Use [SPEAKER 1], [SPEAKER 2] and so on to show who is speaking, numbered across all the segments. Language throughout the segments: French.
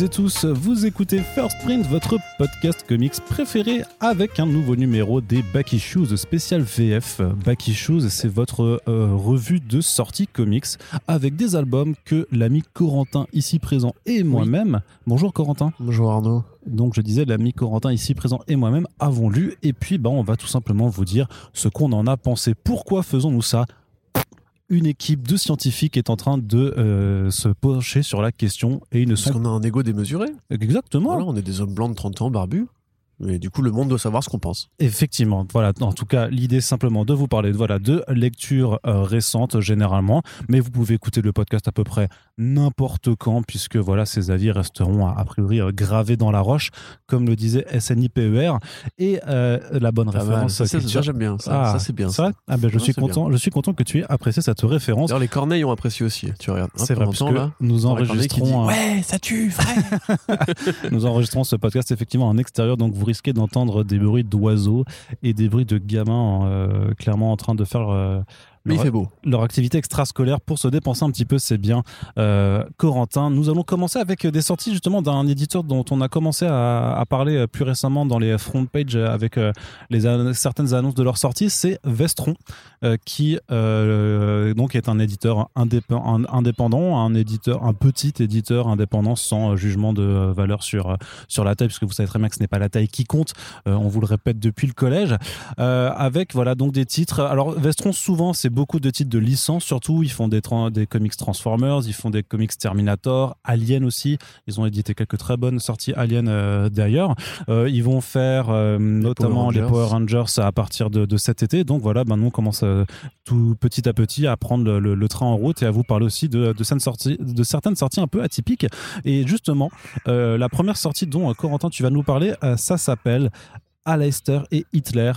[SPEAKER 1] Toutes et tous, vous écoutez First Print, votre podcast comics préféré avec un nouveau numéro des Back Issues spécial VF. Back Issues, c'est votre euh, revue de sortie comics avec des albums que l'ami Corentin ici présent et moi-même. Bonjour Corentin.
[SPEAKER 2] Bonjour Arnaud.
[SPEAKER 1] Donc je disais l'ami Corentin ici présent et moi-même avons lu et puis bah, on va tout simplement vous dire ce qu'on en a pensé. Pourquoi faisons-nous ça une équipe de scientifiques est en train de euh, se pencher sur la question et ils ne
[SPEAKER 2] Parce
[SPEAKER 1] sont
[SPEAKER 2] qu'on a un ego démesuré.
[SPEAKER 1] exactement
[SPEAKER 2] Voilà, on est des hommes blancs de 30 ans, barbus. Mais du coup, le monde doit savoir ce qu'on pense.
[SPEAKER 1] Effectivement, voilà. En tout cas, l'idée simplement de vous parler, voilà, de lectures euh, récentes généralement, mais vous pouvez écouter le podcast à peu près n'importe quand, puisque voilà, ces avis resteront a, a priori euh, gravés dans la roche, comme le disait SNIPER. Et euh, la bonne
[SPEAKER 2] Pas mal.
[SPEAKER 1] référence
[SPEAKER 2] Ça, c'est-
[SPEAKER 1] culture-
[SPEAKER 2] ça, j'aime bien. Ça,
[SPEAKER 1] Ah,
[SPEAKER 2] ça, c'est bien.
[SPEAKER 1] vrai Ah ben je suis
[SPEAKER 2] bien.
[SPEAKER 1] content, je suis content que tu aies apprécié cette référence.
[SPEAKER 2] D'ailleurs, les Corneilles ont apprécié aussi. Tu regardes.
[SPEAKER 1] C'est vrai, parce que
[SPEAKER 2] là.
[SPEAKER 1] nous
[SPEAKER 2] dit,
[SPEAKER 1] enregistrons,
[SPEAKER 2] Ouais, ça tue, frère.
[SPEAKER 1] nous enregistrons ce podcast effectivement en extérieur, donc vous risquez d'entendre des bruits d'oiseaux et des bruits de gamins euh, clairement en train de faire
[SPEAKER 2] Mais il fait beau.
[SPEAKER 1] leur activité extrascolaire pour se dépenser un petit peu, c'est bien. Euh, Corentin, nous allons commencer avec des sorties justement d'un éditeur dont on a commencé à, à parler euh, plus récemment dans les front pages avec euh, les an- certaines annonces de leur sortie, c'est Vestron, euh, qui donc est un éditeur indép- un- indépendant, un éditeur, un petit éditeur indépendant sans jugement de valeur sur sur la taille, puisque vous savez très bien que ce n'est pas la taille qui compte. On vous le répète depuis le collège, avec voilà donc des titres. Alors Vestron souvent c'est beaucoup de titres de licence, surtout ils font des comics Transformers, ils font des comics Terminator, Alien aussi. Ils ont édité quelques très bonnes sorties Alien euh, d'ailleurs. Euh, ils vont faire euh, notamment les. Power Rangers à partir de, de cet été. Donc voilà, ben nous on commence tout petit à petit à prendre le, le- le train en route et à vous parler aussi de, de, certaines, sorties, de certaines sorties un peu atypiques. Et justement, la première sortie dont Corentin tu vas nous parler, ça s'appelle Aleister et Hitler.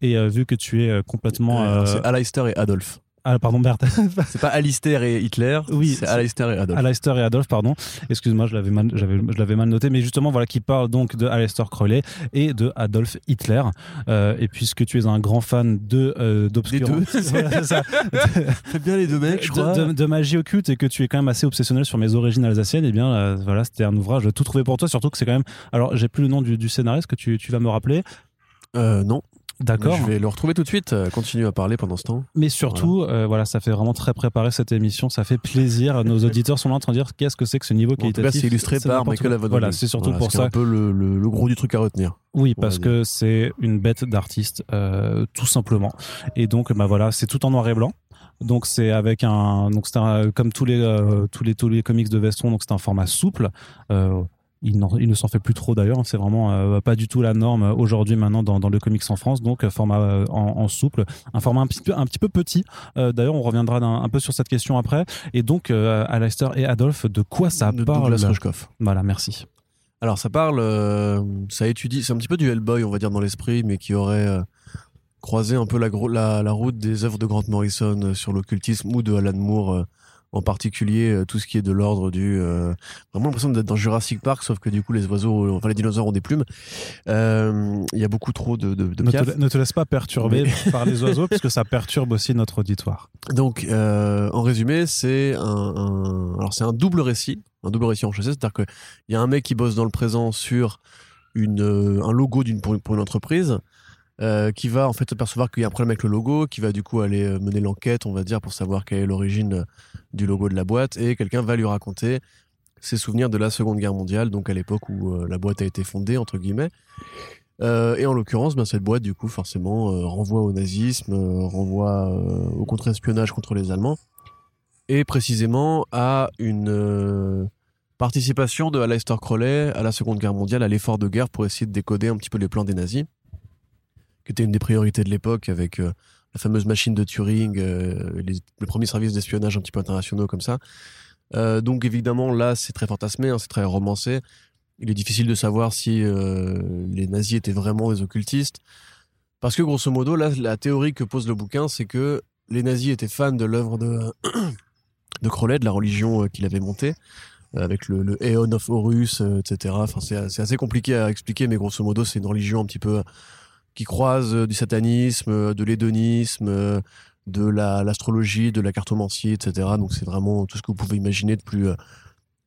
[SPEAKER 1] Et euh, vu que tu es euh, complètement...
[SPEAKER 2] Euh, C'est Alistair et Adolphe.
[SPEAKER 1] Ah, pardon, merde.
[SPEAKER 2] C'est pas Alistair et Hitler.
[SPEAKER 1] Oui,
[SPEAKER 2] c'est Alistair et Adolphe.
[SPEAKER 1] Aleister et Adolphe, pardon. Excuse-moi, je l'avais mal, j'avais, je l'avais mal noté, mais justement, voilà, qui parle donc de Aleister Crowley et de Adolf Hitler. Euh, et puisque tu es un grand fan de euh. Voilà, ça.
[SPEAKER 2] Bien les deux mecs, je crois.
[SPEAKER 1] de, de- de magie occulte et que tu es quand même assez obsessionnel sur mes origines alsaciennes, et bien euh, voilà, c'était un ouvrage tout trouvé pour toi, surtout que c'est quand même. Alors, j'ai plus le nom du, du scénariste que tu, tu vas me rappeler.
[SPEAKER 2] Euh, non.
[SPEAKER 1] D'accord.
[SPEAKER 2] Je vais le retrouver tout de suite. Euh, Continue à parler pendant ce temps.
[SPEAKER 1] Mais surtout, euh, voilà, ça fait vraiment très préparer cette émission. Ça fait plaisir. Nos auditeurs sont là en train de dire qu'est-ce que c'est que ce niveau
[SPEAKER 2] Bon, en tout cas,
[SPEAKER 1] qualitatif?
[SPEAKER 2] c'est illustré par Michael.
[SPEAKER 1] Voilà, c'est surtout pour
[SPEAKER 2] C'est
[SPEAKER 1] ça.
[SPEAKER 2] un peu le, le- le gros du truc à retenir.
[SPEAKER 1] Oui, parce que c'est une bête d'artiste, euh, tout simplement. Et donc, bah voilà, c'est tout en noir et blanc. Donc c'est avec un, donc c'est comme tous les euh, tous les tous les comics de Vestron, donc c'est un format souple. Euh, il, ne s'en fait plus trop d'ailleurs. C'est vraiment euh, pas du tout la norme aujourd'hui maintenant dans, dans le comics en France. Donc euh, format euh, en, en souple, un format un petit peu un petit peu petit. Euh, d'ailleurs, on reviendra un peu sur cette question après. Et donc, euh, Alastair et Adolphe, de quoi ça
[SPEAKER 2] de
[SPEAKER 1] parle. Voilà, merci.
[SPEAKER 2] Alors ça parle, euh, ça étudie, c'est un petit peu du Hellboy, on va dire dans l'esprit, mais qui aurait euh, croisé un peu la, gro- la, la route des œuvres de Grant Morrison euh, sur l'occultisme ou de Alan Moore euh, en particulier, euh, tout ce qui est de l'ordre du, euh, vraiment l'impression d'être dans Jurassic Park, sauf que du coup les oiseaux, euh, enfin les dinosaures ont des plumes. Euh, Il y a beaucoup trop de, de, de
[SPEAKER 1] Ne te, ne te laisse pas perturber par les oiseaux, puisque ça perturbe aussi notre auditoire.
[SPEAKER 2] Donc, euh, en résumé, c'est un, un- alors c'est un double récit, un double récit en chassé, c'est-à-dire qu'il y a un mec qui bosse dans le présent sur une, un logo d'une pour, une- pour une entreprise, euh, qui va en fait apercevoir qu'il y a un problème avec le logo, qui va du coup aller euh, mener l'enquête, on va dire, pour savoir quelle est l'origine euh, du logo de la boîte, et quelqu'un va lui raconter ses souvenirs de la Seconde Guerre mondiale, donc à l'époque où la boîte a été fondée entre guillemets. Et en l'occurrence, ben, cette boîte, du coup, forcément, renvoie au nazisme, renvoie au contre-espionnage contre les Allemands, et précisément à une participation de Aleister Crowley à la Seconde Guerre mondiale, à l'effort de guerre pour essayer de décoder un petit peu les plans des nazis, qui était une des priorités de l'époque avec euh, la fameuse machine de Turing, euh, les, les premiers services d'espionnage un petit peu internationaux comme ça. Euh, donc évidemment, là, c'est très fantasmé, hein, c'est très romancé. Il est difficile de savoir si euh, les nazis étaient vraiment des occultistes. Parce que grosso modo, là, la théorie que pose le bouquin, c'est que les nazis étaient fans de l'œuvre de, de Crowley, de la religion qu'il avait montée, avec le, le Aeon of Horus, etc. Enfin, c'est assez compliqué à expliquer, mais grosso modo, c'est une religion un petit peu qui croise euh, du satanisme, euh, de l'hédonisme, euh, de la- l'astrologie, de la cartomancie, etc. Donc c'est vraiment tout ce que vous pouvez imaginer de plus,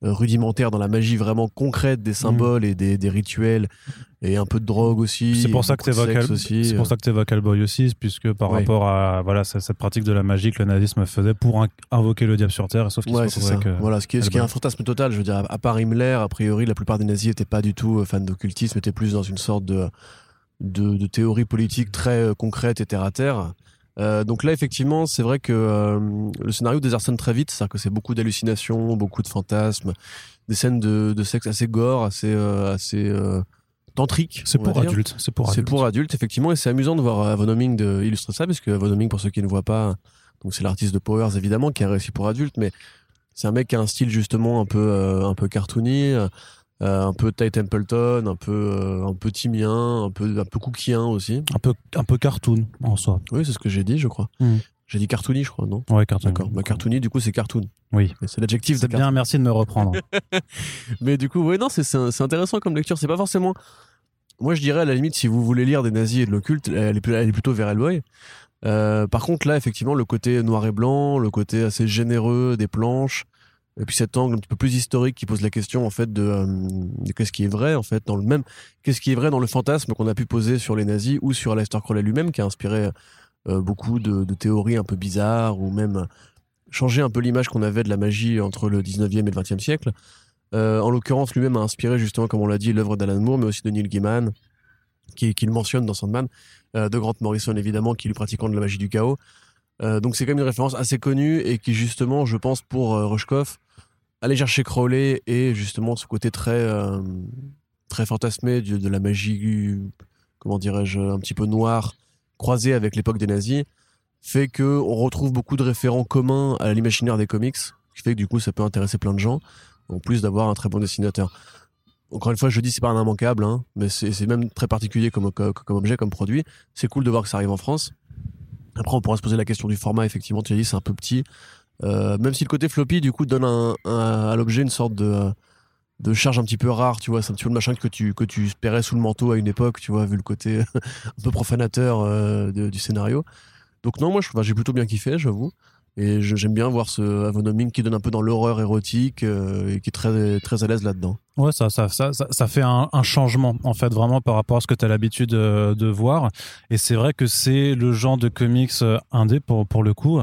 [SPEAKER 2] rudimentaire dans la magie vraiment concrète des symboles et des, des rituels et un peu de drogue aussi.
[SPEAKER 1] C'est pour ça que Al-
[SPEAKER 2] aussi.
[SPEAKER 1] c'est pour ça que t'évoques Hellboy aussi, puisque par rapport à voilà cette pratique de la magie que le nazisme faisait pour in- invoquer le diable sur terre, sauf qu'il
[SPEAKER 2] Ouais, c'est ça.
[SPEAKER 1] euh,
[SPEAKER 2] voilà, ce qui, est, ce qui est
[SPEAKER 1] Hellboy.
[SPEAKER 2] un fantasme total. Je veux dire, à- part Himmler, a priori, la plupart des nazis n'étaient pas du tout fans d'occultisme, étaient plus dans une sorte de, de, de théorie politique très euh, concrète et terre à terre. Euh, donc là, effectivement, c'est vrai que euh, le scénario désarçonne très vite, c'est-à-dire que c'est beaucoup d'hallucinations, beaucoup de fantasmes, des scènes de, de sexe assez gore, assez, euh, assez euh, tantriques.
[SPEAKER 1] C'est pour adultes. C'est pour
[SPEAKER 2] C'est
[SPEAKER 1] adultes.
[SPEAKER 2] pour adultes, effectivement, et c'est amusant de voir Avon Homing de illustrer ça, parce que Avon Homing, pour ceux qui ne voient pas, donc c'est l'artiste de Powers évidemment qui a réussi pour adultes, mais c'est un mec qui a un style justement un peu euh, un peu cartoony, euh, un peu Ty Templeton, un peu euh, un peu timien, un peu un peu cookien aussi.
[SPEAKER 1] Un peu un peu cartoon en soi.
[SPEAKER 2] Oui, c'est ce que j'ai dit, je crois.
[SPEAKER 1] Mm.
[SPEAKER 2] J'ai dit cartoony, je crois, non?
[SPEAKER 1] Ouais, cartoon.
[SPEAKER 2] D'accord. Bah, cartoony, du coup, c'est cartoon.
[SPEAKER 1] Oui.
[SPEAKER 2] C'est l'adjectif
[SPEAKER 1] C'est bien, merci de me reprendre.
[SPEAKER 2] Mais du coup, ouais, non, c'est intéressant comme lecture. C'est pas forcément. Moi, je dirais à la limite, si vous voulez lire des nazis et de l'occulte, elle est, plus- elle est plutôt vers Hellboy. Euh, par contre, là, effectivement, le côté noir et blanc, le côté assez généreux des planches, et puis cet angle un petit peu plus historique qui pose la question en fait de, euh, de qu'est-ce qui est vrai en fait dans le même, qu'est-ce qui est vrai dans le fantasme qu'on a pu poser sur les nazis ou sur Aleister Crowley lui-même, qui a inspiré euh, beaucoup de, théories un peu bizarres ou même changer un peu l'image qu'on avait de la magie entre le 19e et le 20e siècle. Euh, en l'occurrence, lui-même a inspiré justement, comme on l'a dit, l'œuvre d'Alan Moore, mais aussi de Neil Gaiman, qui, le mentionne dans Sandman, euh, de Grant Morrison évidemment, qui le pratiquant de la magie du chaos. Euh, donc c'est quand même une référence assez connue et qui justement, je pense, pour euh, Rushkoff, allait chercher Crowley et justement ce côté très euh, très fantasmé de, la magie, comment dirais-je, un petit peu noire, croisée avec l'époque des nazis, fait que on retrouve beaucoup de référents communs à l'imaginaire des comics, qui fait que du coup ça peut intéresser plein de gens, en plus d'avoir un très bon dessinateur. Encore une fois, je dis c'est pas un immanquable, hein, mais c'est même très particulier comme objet, comme produit. C'est cool de voir que ça arrive en France. Après, on pourra se poser la question du format. Effectivement, tu as dit c'est un peu petit. Euh, même si le côté floppy, du coup, donne à l'objet une sorte de, charge un petit peu rare, tu vois. C'est un petit peu le machin que tu, que tu espérais sous le manteau à une époque, tu vois, vu le côté un peu profanateur euh, du scénario. Donc, non, moi, j'ai plutôt bien kiffé, j'avoue. Et j'aime bien voir ce Avon Homing qui donne un peu dans l'horreur érotique euh, et qui est très, très à l'aise là-dedans.
[SPEAKER 1] Ouais, ça, ça, ça, ça, fait un, un changement, en fait, vraiment par rapport à ce que tu as l'habitude euh, de voir. Et c'est vrai que c'est le genre de comics euh, indé, pour, pour le coup,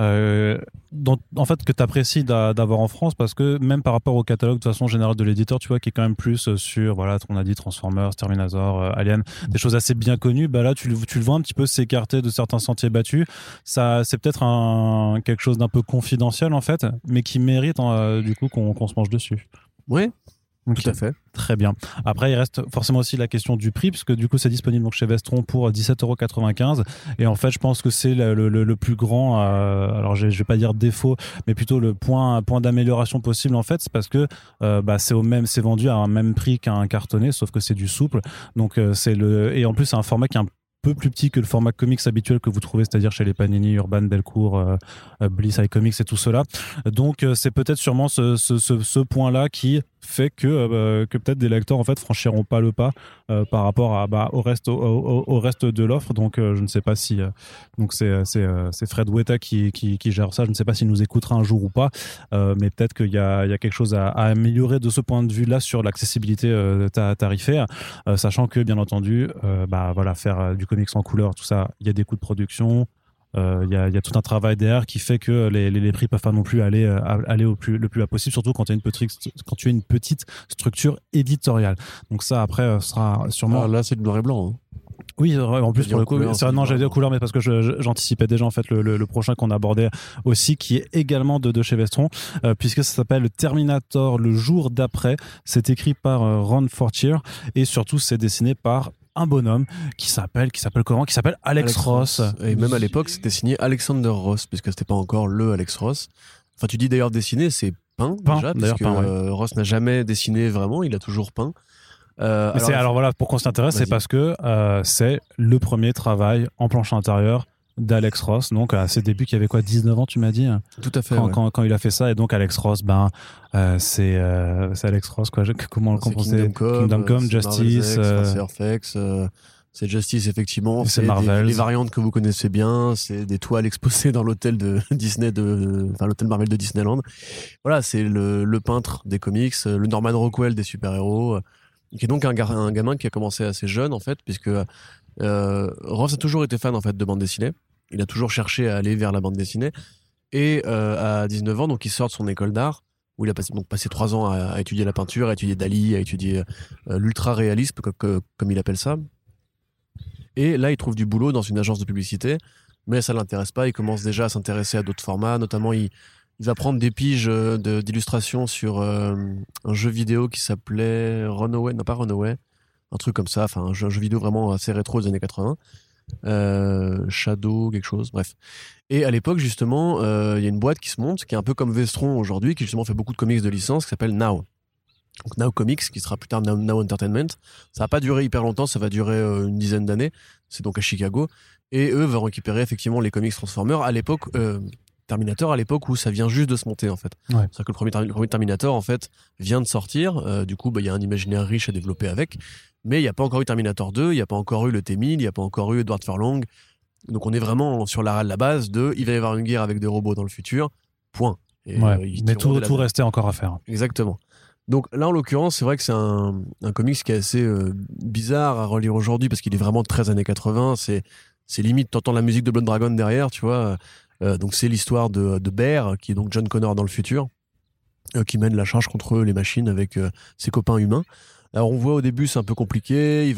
[SPEAKER 1] euh, dont, en fait, que tu apprécies d'avoir en France, parce que même par rapport au catalogue de façon générale de l'éditeur, tu vois, qui est quand même plus euh, sur, voilà, on a dit Transformers, Terminator, euh, Alien, des choses assez bien connues, bah là, tu, le- tu le vois un petit peu s'écarter de certains sentiers battus. Ça, c'est peut-être un, quelque chose d'un peu confidentiel, en fait, mais qui mérite, du coup, qu'on qu'on se mange dessus.
[SPEAKER 2] Oui, Tout à fait.
[SPEAKER 1] Très bien. Après, il reste forcément aussi la question du prix, parce que du coup, c'est disponible donc chez Vestron pour 17,95€. Et en fait, je pense que c'est le, le- le plus grand, euh, alors je, je vais pas dire défaut, mais plutôt le point, point d'amélioration possible, en fait, c'est parce que euh, bah, c'est au même, c'est vendu à un même prix qu'un cartonné, sauf que c'est du souple. Donc, euh, c'est le, et en plus, c'est un format qui est un peu plus petit que le format comics habituel que vous trouvez, c'est-à-dire chez les Panini, Urban, Delcourt, euh, euh, Bliss iComics et tout cela. Donc euh, c'est peut-être sûrement ce, ce, ce, ce point-là qui fait que, euh, que peut-être des lecteurs en fait franchiront pas le pas euh, par rapport à, bah, au, reste, au, reste de l'offre. Donc euh, je ne sais pas si donc c'est c'est Fred Weta qui, qui, gère ça. Je ne sais pas s'il nous écoutera un jour ou pas, mais peut-être qu'il y a, il y a quelque chose à, à améliorer de ce point de vue-là sur l'accessibilité ta- tarifaire, sachant que bien entendu, bah voilà, faire du comics en couleur, tout ça, il y a des coûts de production. Euh, Il y, a, il y a tout un travail derrière qui fait que les, les, les prix peuvent pas non plus aller, euh, aller au plus, le plus bas possible, surtout quand tu as une petite, quand tu as une petite structure éditoriale. Donc ça après euh, sera sûrement.
[SPEAKER 2] Alors là, c'est du noir et blanc. hein.
[SPEAKER 1] Oui, euh, en plus pour le coup, c'est non, j'allais dire couleur, mais parce que j'anticipais déjà en fait le, le- le prochain qu'on abordait aussi, qui est également de, de chez Vestron, euh, puisque ça s'appelle Terminator le jour d'après. C'est écrit par euh, Ron Fortier et surtout c'est dessiné par un bonhomme qui s'appelle qui s'appelle comment Qui s'appelle Alex, Ross.
[SPEAKER 2] Et même à l'époque, c'était signé Alexander Ross, puisque c'était pas encore le Alex Ross. Enfin, tu dis d'ailleurs dessiné, c'est peint,
[SPEAKER 1] Peint,
[SPEAKER 2] déjà,
[SPEAKER 1] peint, ouais.
[SPEAKER 2] euh, Ross n'a jamais dessiné vraiment, il a toujours peint. Euh, alors,
[SPEAKER 1] alors voilà, pourquoi on s'intéresse, c'est parce que euh, c'est le premier travail en planche intérieure d'Alex Ross. Donc à ses débuts, qui avait quoi 19 ans, tu m'as dit
[SPEAKER 2] tout à fait.
[SPEAKER 1] quand,
[SPEAKER 2] ouais.
[SPEAKER 1] quand, quand il a fait ça. Et donc Alex Ross, ben, euh, c'est euh, c'est Alex Ross, quoi. Je- Comment le compenser
[SPEAKER 2] Kingdom Come,
[SPEAKER 1] Kingdom Come,
[SPEAKER 2] euh,
[SPEAKER 1] Justice. Euh,
[SPEAKER 2] c'est euh, C'est Justice, effectivement.
[SPEAKER 1] C'est Marvel.
[SPEAKER 2] Les variantes que vous connaissez bien. C'est des toiles exposées dans l'hôtel de Disney, de, enfin, l'hôtel Marvel de Disneyland. Voilà, c'est le, le peintre des comics, le Norman Rockwell des super-héros, qui est donc un, un gamin qui a commencé assez jeune, en fait, puisque euh, Ross a toujours été fan, en fait, de bande dessinée. Il a toujours cherché à aller vers la bande dessinée. Et euh, à 19 ans, donc, il sort de son école d'art, où il a passé, donc, passé trois ans à, étudier la peinture, à étudier Dali, à étudier euh, l'ultra-réalisme, co- co- comme il appelle ça. Et là, il trouve du boulot dans une agence de publicité, mais ça l'intéresse pas. Il commence déjà à s'intéresser à d'autres formats, notamment il, va prendre des piges euh, d'illustrations sur euh, un jeu vidéo qui s'appelait Runaway, non pas Runaway, un truc comme ça, enfin un jeu, un jeu vidéo vraiment assez rétro des années 80. Euh, Shadow, quelque chose, bref. Et à l'époque, justement, euh, il y a une boîte qui se monte, qui est un peu comme Vestron aujourd'hui, qui justement fait beaucoup de comics de licence, qui s'appelle Now. Donc Now Comics, qui sera plus tard Now, Entertainment. Ça va pas durer hyper longtemps, ça va durer euh, une dizaine d'années. C'est donc à Chicago. Et eux vont récupérer effectivement les comics Transformers à l'époque, Terminator à l'époque où ça vient juste de se monter en fait.
[SPEAKER 1] Ouais.
[SPEAKER 2] C'est-à-dire que le premier, Termi- le premier Terminator en fait vient de sortir. euh, du coup, bah, il y a un imaginaire riche à développer avec. Mais il n'y a pas encore eu Terminator 2, il n'y a pas encore eu le T-1000, il n'y a pas encore eu Edward Furlong. Donc on est vraiment sur la, la base de il va y avoir une guerre avec des robots dans le futur. Point. Et,
[SPEAKER 1] Ouais.
[SPEAKER 2] euh,
[SPEAKER 1] Mais tout, tout restait encore à faire.
[SPEAKER 2] Exactement. Donc là, en l'occurrence, c'est vrai que c'est un, un comics qui est assez euh, bizarre à relire aujourd'hui parce qu'il est vraiment très années 80. C'est, c'est limite, t'entends la musique de Blood Dragon derrière, tu vois. Euh, donc c'est l'histoire de, Bear, qui est donc John Connor dans le futur, euh, qui mène la charge contre les machines avec euh, ses copains humains. Alors on voit au début, c'est un peu compliqué.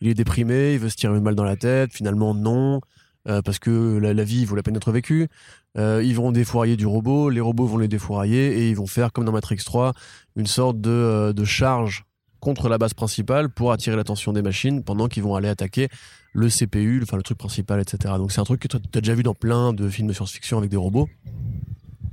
[SPEAKER 2] Il est déprimé, il veut se tirer une balle dans la tête. Finalement, non. parce que la, vie vaut la peine d'être vécue. Ils vont défourailler du robot, les robots vont les défourailler et ils vont faire comme dans Matrix 3 une sorte de charge contre la base principale pour attirer l'attention des machines pendant qu'ils vont aller attaquer le CPU, enfin le truc principal, etc. Donc c'est un truc que tu as déjà vu dans plein de films de science-fiction avec des robots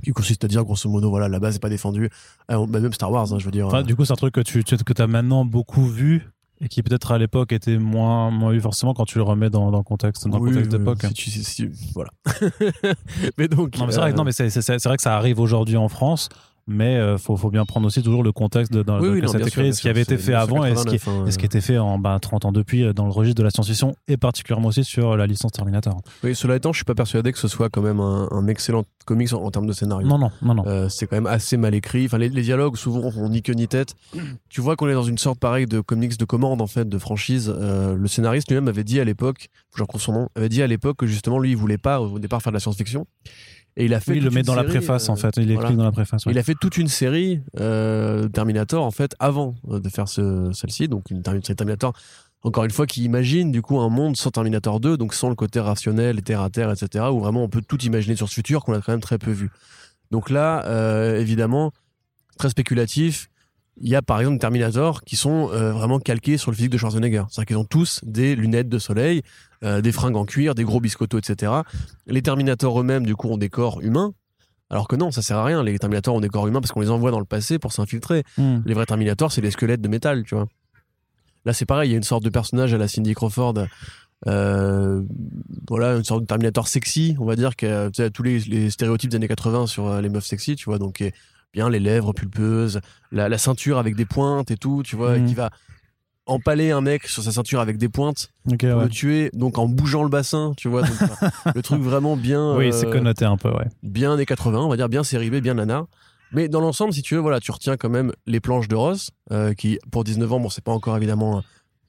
[SPEAKER 2] qui consiste à dire grosso modo voilà la base n'est pas défendue Ah, bah, même Star Wars hein, je veux dire
[SPEAKER 1] Enfin, du coup, c'est un truc que tu, que as maintenant beaucoup vu et qui peut-être à l'époque était moins, moins vu forcément quand tu le remets dans, dans le contexte, dans le
[SPEAKER 2] Oui,
[SPEAKER 1] contexte d'époque.
[SPEAKER 2] si tu- si- si- voilà mais donc
[SPEAKER 1] Non, mais c'est vrai,
[SPEAKER 2] euh,
[SPEAKER 1] vrai que ça arrive aujourd'hui en France, mais euh, faut, faut bien prendre aussi toujours le contexte de, dans,
[SPEAKER 2] oui, oui,
[SPEAKER 1] que
[SPEAKER 2] non,
[SPEAKER 1] ça a
[SPEAKER 2] bien
[SPEAKER 1] été
[SPEAKER 2] sûr,
[SPEAKER 1] ce qui avait été fait avant et ce qui,
[SPEAKER 2] 1989, hein,
[SPEAKER 1] et ce qui a été fait en bah, 30 ans depuis euh, dans le registre de la science-fiction et particulièrement aussi sur la licence Terminator.
[SPEAKER 2] oui, cela étant je suis pas persuadé que ce soit quand même un, un excellent comics en, en termes de scénario
[SPEAKER 1] Non, non, non, non.
[SPEAKER 2] Euh, c'est quand même assez mal écrit. Enfin, les, les dialogues souvent ont ni queue ni tête. Tu vois qu'on est dans une sorte pareille de comics de commande en fait, de franchise. Euh, le scénariste lui-même avait dit à l'époque, faut que je retrouve son nom, avait dit à l'époque que justement lui il voulait pas au départ faire de la science-fiction. Et il a fait.
[SPEAKER 1] Oui, il le met
[SPEAKER 2] une
[SPEAKER 1] dans la
[SPEAKER 2] série,
[SPEAKER 1] préface
[SPEAKER 2] euh,
[SPEAKER 1] en fait, il
[SPEAKER 2] voilà.
[SPEAKER 1] dans la préface. ouais.
[SPEAKER 2] Il a fait toute une série euh, Terminator en fait avant euh, de faire ce, celle-ci, donc une Termi- Terminator. Encore une fois, qui imagine du coup un monde sans Terminator 2, donc sans le côté rationnel, terre à terre, etc., où vraiment on peut tout imaginer sur ce futur qu'on a quand même très peu vu. Donc là, euh, évidemment, très spéculatif. Il y a par exemple Terminator qui sont euh, vraiment calqués sur le physique de Schwarzenegger. C'est-à-dire qu'ils ont tous des lunettes de soleil, euh, des fringues en cuir, des gros biscottos, etc. Les Terminators eux-mêmes, du coup, ont des corps humains. Alors que non, ça sert à rien. Les Terminators ont des corps humains parce qu'on les envoie dans le passé pour s'infiltrer.
[SPEAKER 1] Hmm.
[SPEAKER 2] Les vrais Terminators, c'est des squelettes de métal, tu vois. Là, c'est pareil. Il y a une sorte de personnage à la Cindy Crawford. euh, voilà, une sorte de Terminator sexy, on va dire, qui a tous les, les stéréotypes des années 80 sur les meufs sexy, tu vois. Donc, qui est bien les lèvres pulpeuses, la, la ceinture avec des pointes et tout, tu vois, et
[SPEAKER 1] Mhm.
[SPEAKER 2] qui va empaler un mec sur sa ceinture avec des pointes pour
[SPEAKER 1] ouais.
[SPEAKER 2] le tuer, donc en bougeant le bassin, tu vois. donc, le truc vraiment bien.
[SPEAKER 1] Oui,
[SPEAKER 2] euh,
[SPEAKER 1] c'est connoté un peu, ouais.
[SPEAKER 2] bien années 80, on va dire bien série B, bien nana. Mais dans l'ensemble, si tu veux, voilà, tu retiens quand même les planches de Ross, euh, qui pour 19 ans, bon, c'est pas encore évidemment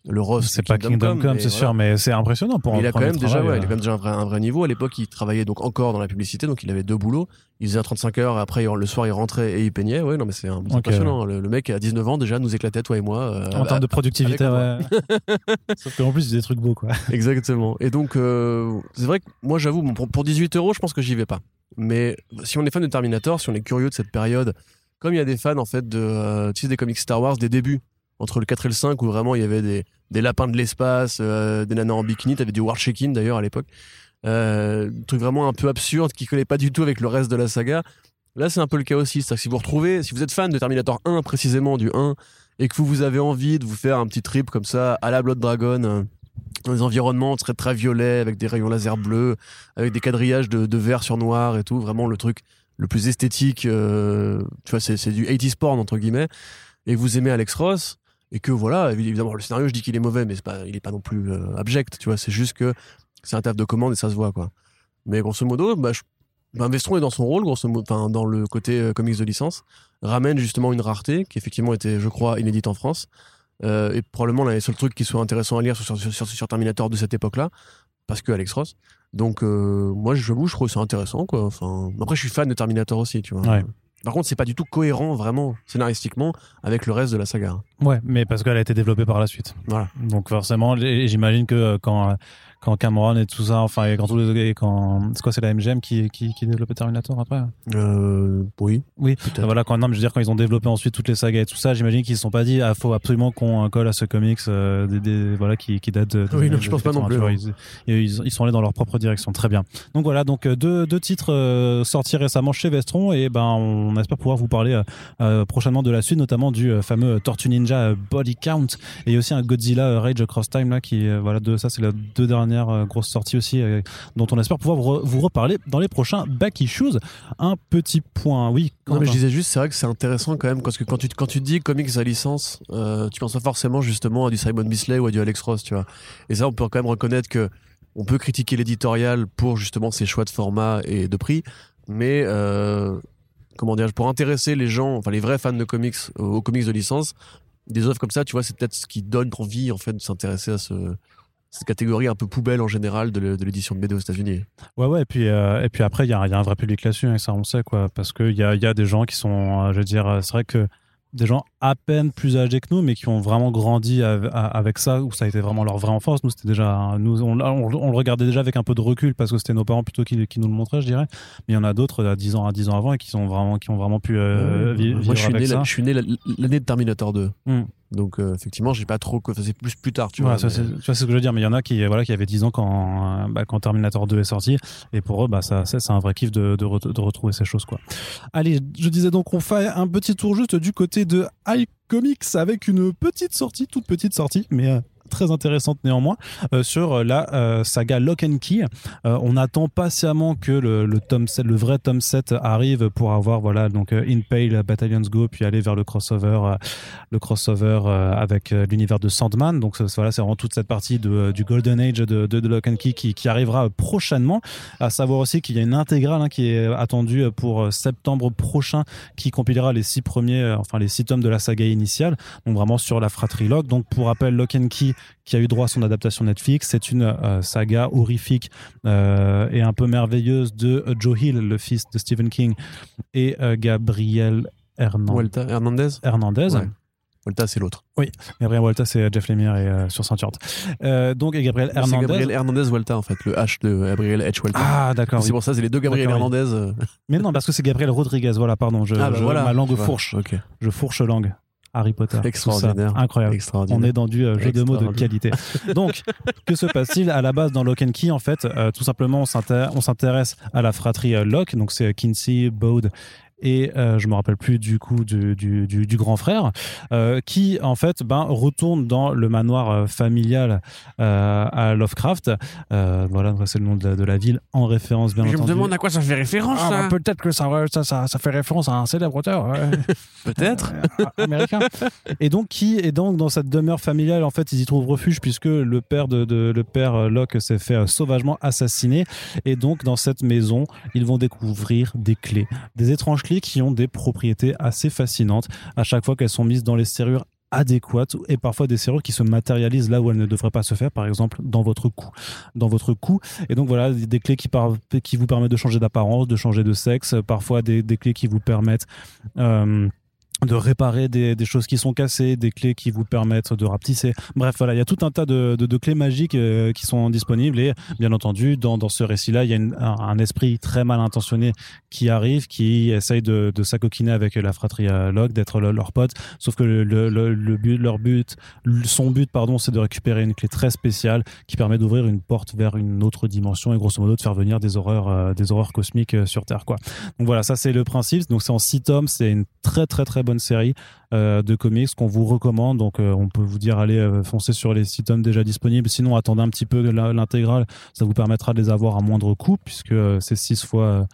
[SPEAKER 2] le Ross.
[SPEAKER 1] C'est pas Kingdom Come, c'est
[SPEAKER 2] voilà.
[SPEAKER 1] sûr, mais c'est impressionnant pour
[SPEAKER 2] Mais
[SPEAKER 1] un
[SPEAKER 2] il a quand
[SPEAKER 1] premier
[SPEAKER 2] même déjà,
[SPEAKER 1] travail,
[SPEAKER 2] ouais, il a
[SPEAKER 1] euh.
[SPEAKER 2] quand même déjà un vrai, un vrai niveau. À l'époque, il travaillait donc encore dans la publicité, donc il avait deux boulots. Il faisait un 35 heures, et après le soir il rentrait et il peignait. Ouais, non, mais c'est impressionnant. Le, le mec à 19 ans déjà nous éclatait toi et moi. euh,
[SPEAKER 1] En termes de productivité, ouais. Sauf qu'en plus, il a des trucs beaux, quoi.
[SPEAKER 2] Exactement. Et donc, euh, c'est vrai que moi, j'avoue, bon, pour, pour 18 euros, je pense que j'y vais pas. Mais si on est fan de Terminator, si on est curieux de cette période, comme il y a des fans, en fait, de, euh, tu sais, des comics Star Wars, des débuts, entre le 4 et le 5, où vraiment il y avait des, lapins de l'espace, euh, des nanas en bikini, t'avais du War Shaking d'ailleurs à l'époque. Euh, truc vraiment un peu absurde qui collait pas du tout avec le reste de la saga. Là, c'est un peu le cas aussi. C'est-à-dire que si vous retrouvez, si vous êtes fan de Terminator 1 précisément, du 1, et que vous, vous avez envie de vous faire un petit trip comme ça à la Blood Dragon, euh, dans des environnements très très violets, avec des rayons laser bleus, avec des quadrillages de, de vert sur noir et tout, vraiment le truc le plus esthétique, euh, tu vois, c'est c'est du 80s porn entre guillemets, et vous aimez Alex Ross, et que voilà, évidemment, le scénario, je dis qu'il est mauvais, mais c'est pas, il est pas non plus euh, abject, tu vois. C'est juste que c'est un taf de commande et ça se voit, quoi. Mais grosso modo, bah, je- bah, Vestron est dans son rôle, grosso modo, dans le côté euh, comics de licence, ramène justement une rareté qui effectivement était, je crois, inédite en France. Euh, et probablement l'un des seuls trucs qui soit intéressant à lire sur, sur, sur- Terminator de cette époque-là, parce que Alex Ross. Donc, moi, j'avoue, je trouve ça intéressant, quoi. Enfin, après, je suis fan de Terminator aussi, tu vois.
[SPEAKER 1] Ouais.
[SPEAKER 2] Par contre, c'est pas du tout cohérent, vraiment, scénaristiquement, avec le reste de la saga.
[SPEAKER 1] Ouais, mais parce qu'elle a été développée par la suite.
[SPEAKER 2] Voilà.
[SPEAKER 1] Donc forcément, j'imagine que euh, quand euh, quand Cameron et tout ça, enfin et quand tous les et quand c'est quoi, c'est la MGM qui qui qui développait Terminator après?
[SPEAKER 2] Euh, oui.
[SPEAKER 1] Oui. Voilà, quand non, mais je veux dire quand ils ont développé ensuite toutes les sagas et tout ça, j'imagine qu'ils se sont pas dit ah faut absolument qu'on colle à ce comics euh, des, des- voilà qui qui date de, des
[SPEAKER 2] Oui, non, je pense pas non
[SPEAKER 1] 80,
[SPEAKER 2] plus,
[SPEAKER 1] vois,
[SPEAKER 2] hein.
[SPEAKER 1] ils, ils, ils sont allés dans leur propre direction, très bien. Donc voilà, donc euh, deux deux titres sortis récemment chez Vestron et ben on espère pouvoir vous parler euh, prochainement de la suite, notamment du fameux Tortue Ninja Body Count et aussi un Godzilla Rage Across Time là qui voilà de ça c'est les deux dernières euh, grosses sorties aussi euh, dont on espère pouvoir vous, re- vous reparler dans les prochains back issues. Un petit point, oui.
[SPEAKER 2] Non, mais je disais juste, c'est vrai que c'est intéressant quand même, parce que quand tu, quand tu dis comics à licence, euh, tu penses pas forcément justement à du Simon Bisley ou à du Alex Ross, tu vois. Et ça, on peut quand même reconnaître que on peut critiquer l'éditorial pour justement ses choix de format et de prix, mais euh, comment dire, pour intéresser les gens, enfin les vrais fans de comics aux, aux comics de licence, des œuvres comme ça, tu vois, c'est peut-être ce qui donne envie en fait de s'intéresser à ce cette catégorie un peu poubelle en général de l'é- de l'édition de BD aux États-Unis.
[SPEAKER 1] Ouais, ouais, et puis, euh, et puis après, il y a, il y a un vrai public là-dessus, hein, ça on sait, quoi. Parce qu'il y a, y a des gens qui sont, euh, je veux dire, euh, c'est vrai que des gens à peine plus âgés que nous, mais qui ont vraiment grandi avec ça, où ça a été vraiment leur vraie enfance. Nous, c'était déjà, nous, on, on- on le regardait déjà avec un peu de recul parce que c'était nos parents plutôt qui, qui nous le montraient, je dirais. Mais il y en a d'autres à 10 ans, à 10 ans avant et qui sont vraiment, qui ont vraiment pu euh, vi- vivre
[SPEAKER 2] Moi, je suis,
[SPEAKER 1] avec
[SPEAKER 2] né,
[SPEAKER 1] ça.
[SPEAKER 2] la- je suis né la- l'année de Terminator 2.
[SPEAKER 1] Hmm.
[SPEAKER 2] Donc, euh, effectivement, j'ai pas trop. enfin, C'est plus plus tard, tu vois.
[SPEAKER 1] ça,
[SPEAKER 2] mais-
[SPEAKER 1] c'est- vois, c'est ce que je veux dire, mais il y en a qui, voilà, qui avaient 10 ans quand, euh, bah, quand Terminator 2 est sorti, et pour eux, bah, ça, c'est un vrai kiff de, de, re- de retrouver ces choses, quoi. Allez, je disais donc, on fait un petit tour juste du côté de iComics avec une petite sortie, toute petite sortie, mais euh, très intéressante néanmoins, euh, sur la euh, saga Lock and Key. Euh, on attend patiemment que le, le tome 7, le vrai tome 7 arrive pour avoir, voilà, donc euh, Impale, Battalions Go, puis aller vers le crossover, euh, le crossover euh, avec euh, l'univers de Sandman. Donc voilà, c'est vraiment toute cette partie euh, du Golden Age de, de, Lock and Key qui, arrivera euh, prochainement. À savoir aussi qu'il y a une intégrale hein, qui est attendue euh, pour euh, septembre prochain, qui compilera les six premiers, euh, enfin les six tomes de la saga initiale. Donc vraiment sur la fratrie Lock. Donc pour rappel, Lock and Key qui a eu droit à son adaptation Netflix, c'est une euh, saga horrifique euh, et un peu merveilleuse de euh, Joe Hill, le fils de Stephen King, et Gabriel Hernan-
[SPEAKER 2] Walter Hernandez?
[SPEAKER 1] Hernandez.
[SPEAKER 2] Ouais. Walter, c'est l'autre.
[SPEAKER 1] Gabriel Walta, c'est Jeff Lemire et euh, sur Saint-Yard. Euh, donc, et Gabriel
[SPEAKER 2] C'est
[SPEAKER 1] Hernandez.
[SPEAKER 2] Gabriel Hernandez Walter, en fait. Le H de Gabriel H. Walter.
[SPEAKER 1] Ah, d'accord.
[SPEAKER 2] c'est
[SPEAKER 1] oui.
[SPEAKER 2] pour ça, c'est les deux Gabriel
[SPEAKER 1] oui.
[SPEAKER 2] Hernandez.
[SPEAKER 1] Mais non, parce que c'est Gabriel Rodriguez. Voilà, pardon. Je,
[SPEAKER 2] Ah, bah
[SPEAKER 1] je-
[SPEAKER 2] voilà.
[SPEAKER 1] ma langue fourche.
[SPEAKER 2] Ok.
[SPEAKER 1] Je fourche langue. Harry Potter.
[SPEAKER 2] Extraordinaire.
[SPEAKER 1] Incroyable.
[SPEAKER 2] Extraordinaire.
[SPEAKER 1] On est dans du euh, jeu de mots de qualité. Donc, que se passe-t-il à la base dans Lock and Key En fait, euh, tout simplement, on s'inté- on s'intéresse à la fratrie euh, Locke. Donc, c'est Kinsey, Bode et euh, je me rappelle plus du coup du, du, du, du grand frère euh, qui en fait ben retourne dans le manoir euh, familial euh, à Lovecraft euh, voilà c'est le nom de la, de la ville en référence bien
[SPEAKER 3] Je me
[SPEAKER 1] entendu
[SPEAKER 3] demande à quoi ça fait référence,
[SPEAKER 1] ah, bah, peut-être que ça, ça, ça, ça fait référence à un célèbre auteur ouais.
[SPEAKER 2] Peut-être.
[SPEAKER 1] Euh, américain. Et donc qui et donc dans cette demeure familiale en fait ils y trouvent refuge puisque le père de, de- le père Locke s'est fait euh, sauvagement assassiner et donc dans cette maison ils vont découvrir des clés, des étranges clés qui ont des propriétés assez fascinantes à chaque fois qu'elles sont mises dans les serrures adéquates et parfois des serrures qui se matérialisent là où elles ne devraient pas se faire par exemple dans votre cou dans votre cou. Et donc voilà des clés qui, par- qui vous permettent de changer d'apparence de changer de sexe parfois des, des clés qui vous permettent euh, de réparer des, choses qui sont cassées, des clés qui vous permettent de rapetisser. Bref, voilà, il y a tout un tas de, clés magiques euh, qui sont disponibles et bien entendu, dans, ce récit-là, il y a un, esprit très mal intentionné qui arrive, qui essaye de, de s'acoquiner avec la fratrie euh, Locke, d'être le- leur pote. Sauf que leur but, son but, pardon, c'est de récupérer une clé très spéciale qui permet d'ouvrir une porte vers une autre dimension et grosso modo de faire venir des horreurs, euh, des horreurs cosmiques sur Terre, quoi. Donc voilà, ça c'est le principe. Donc c'est en six tomes, c'est une très très très bonne série euh, de comics qu'on vous recommande. Donc euh, on peut vous dire allez euh, foncez sur les six tomes déjà disponibles. Sinon attendez un petit peu l'intégrale, ça vous permettra de les avoir à moindre coût puisque euh, c'est six fois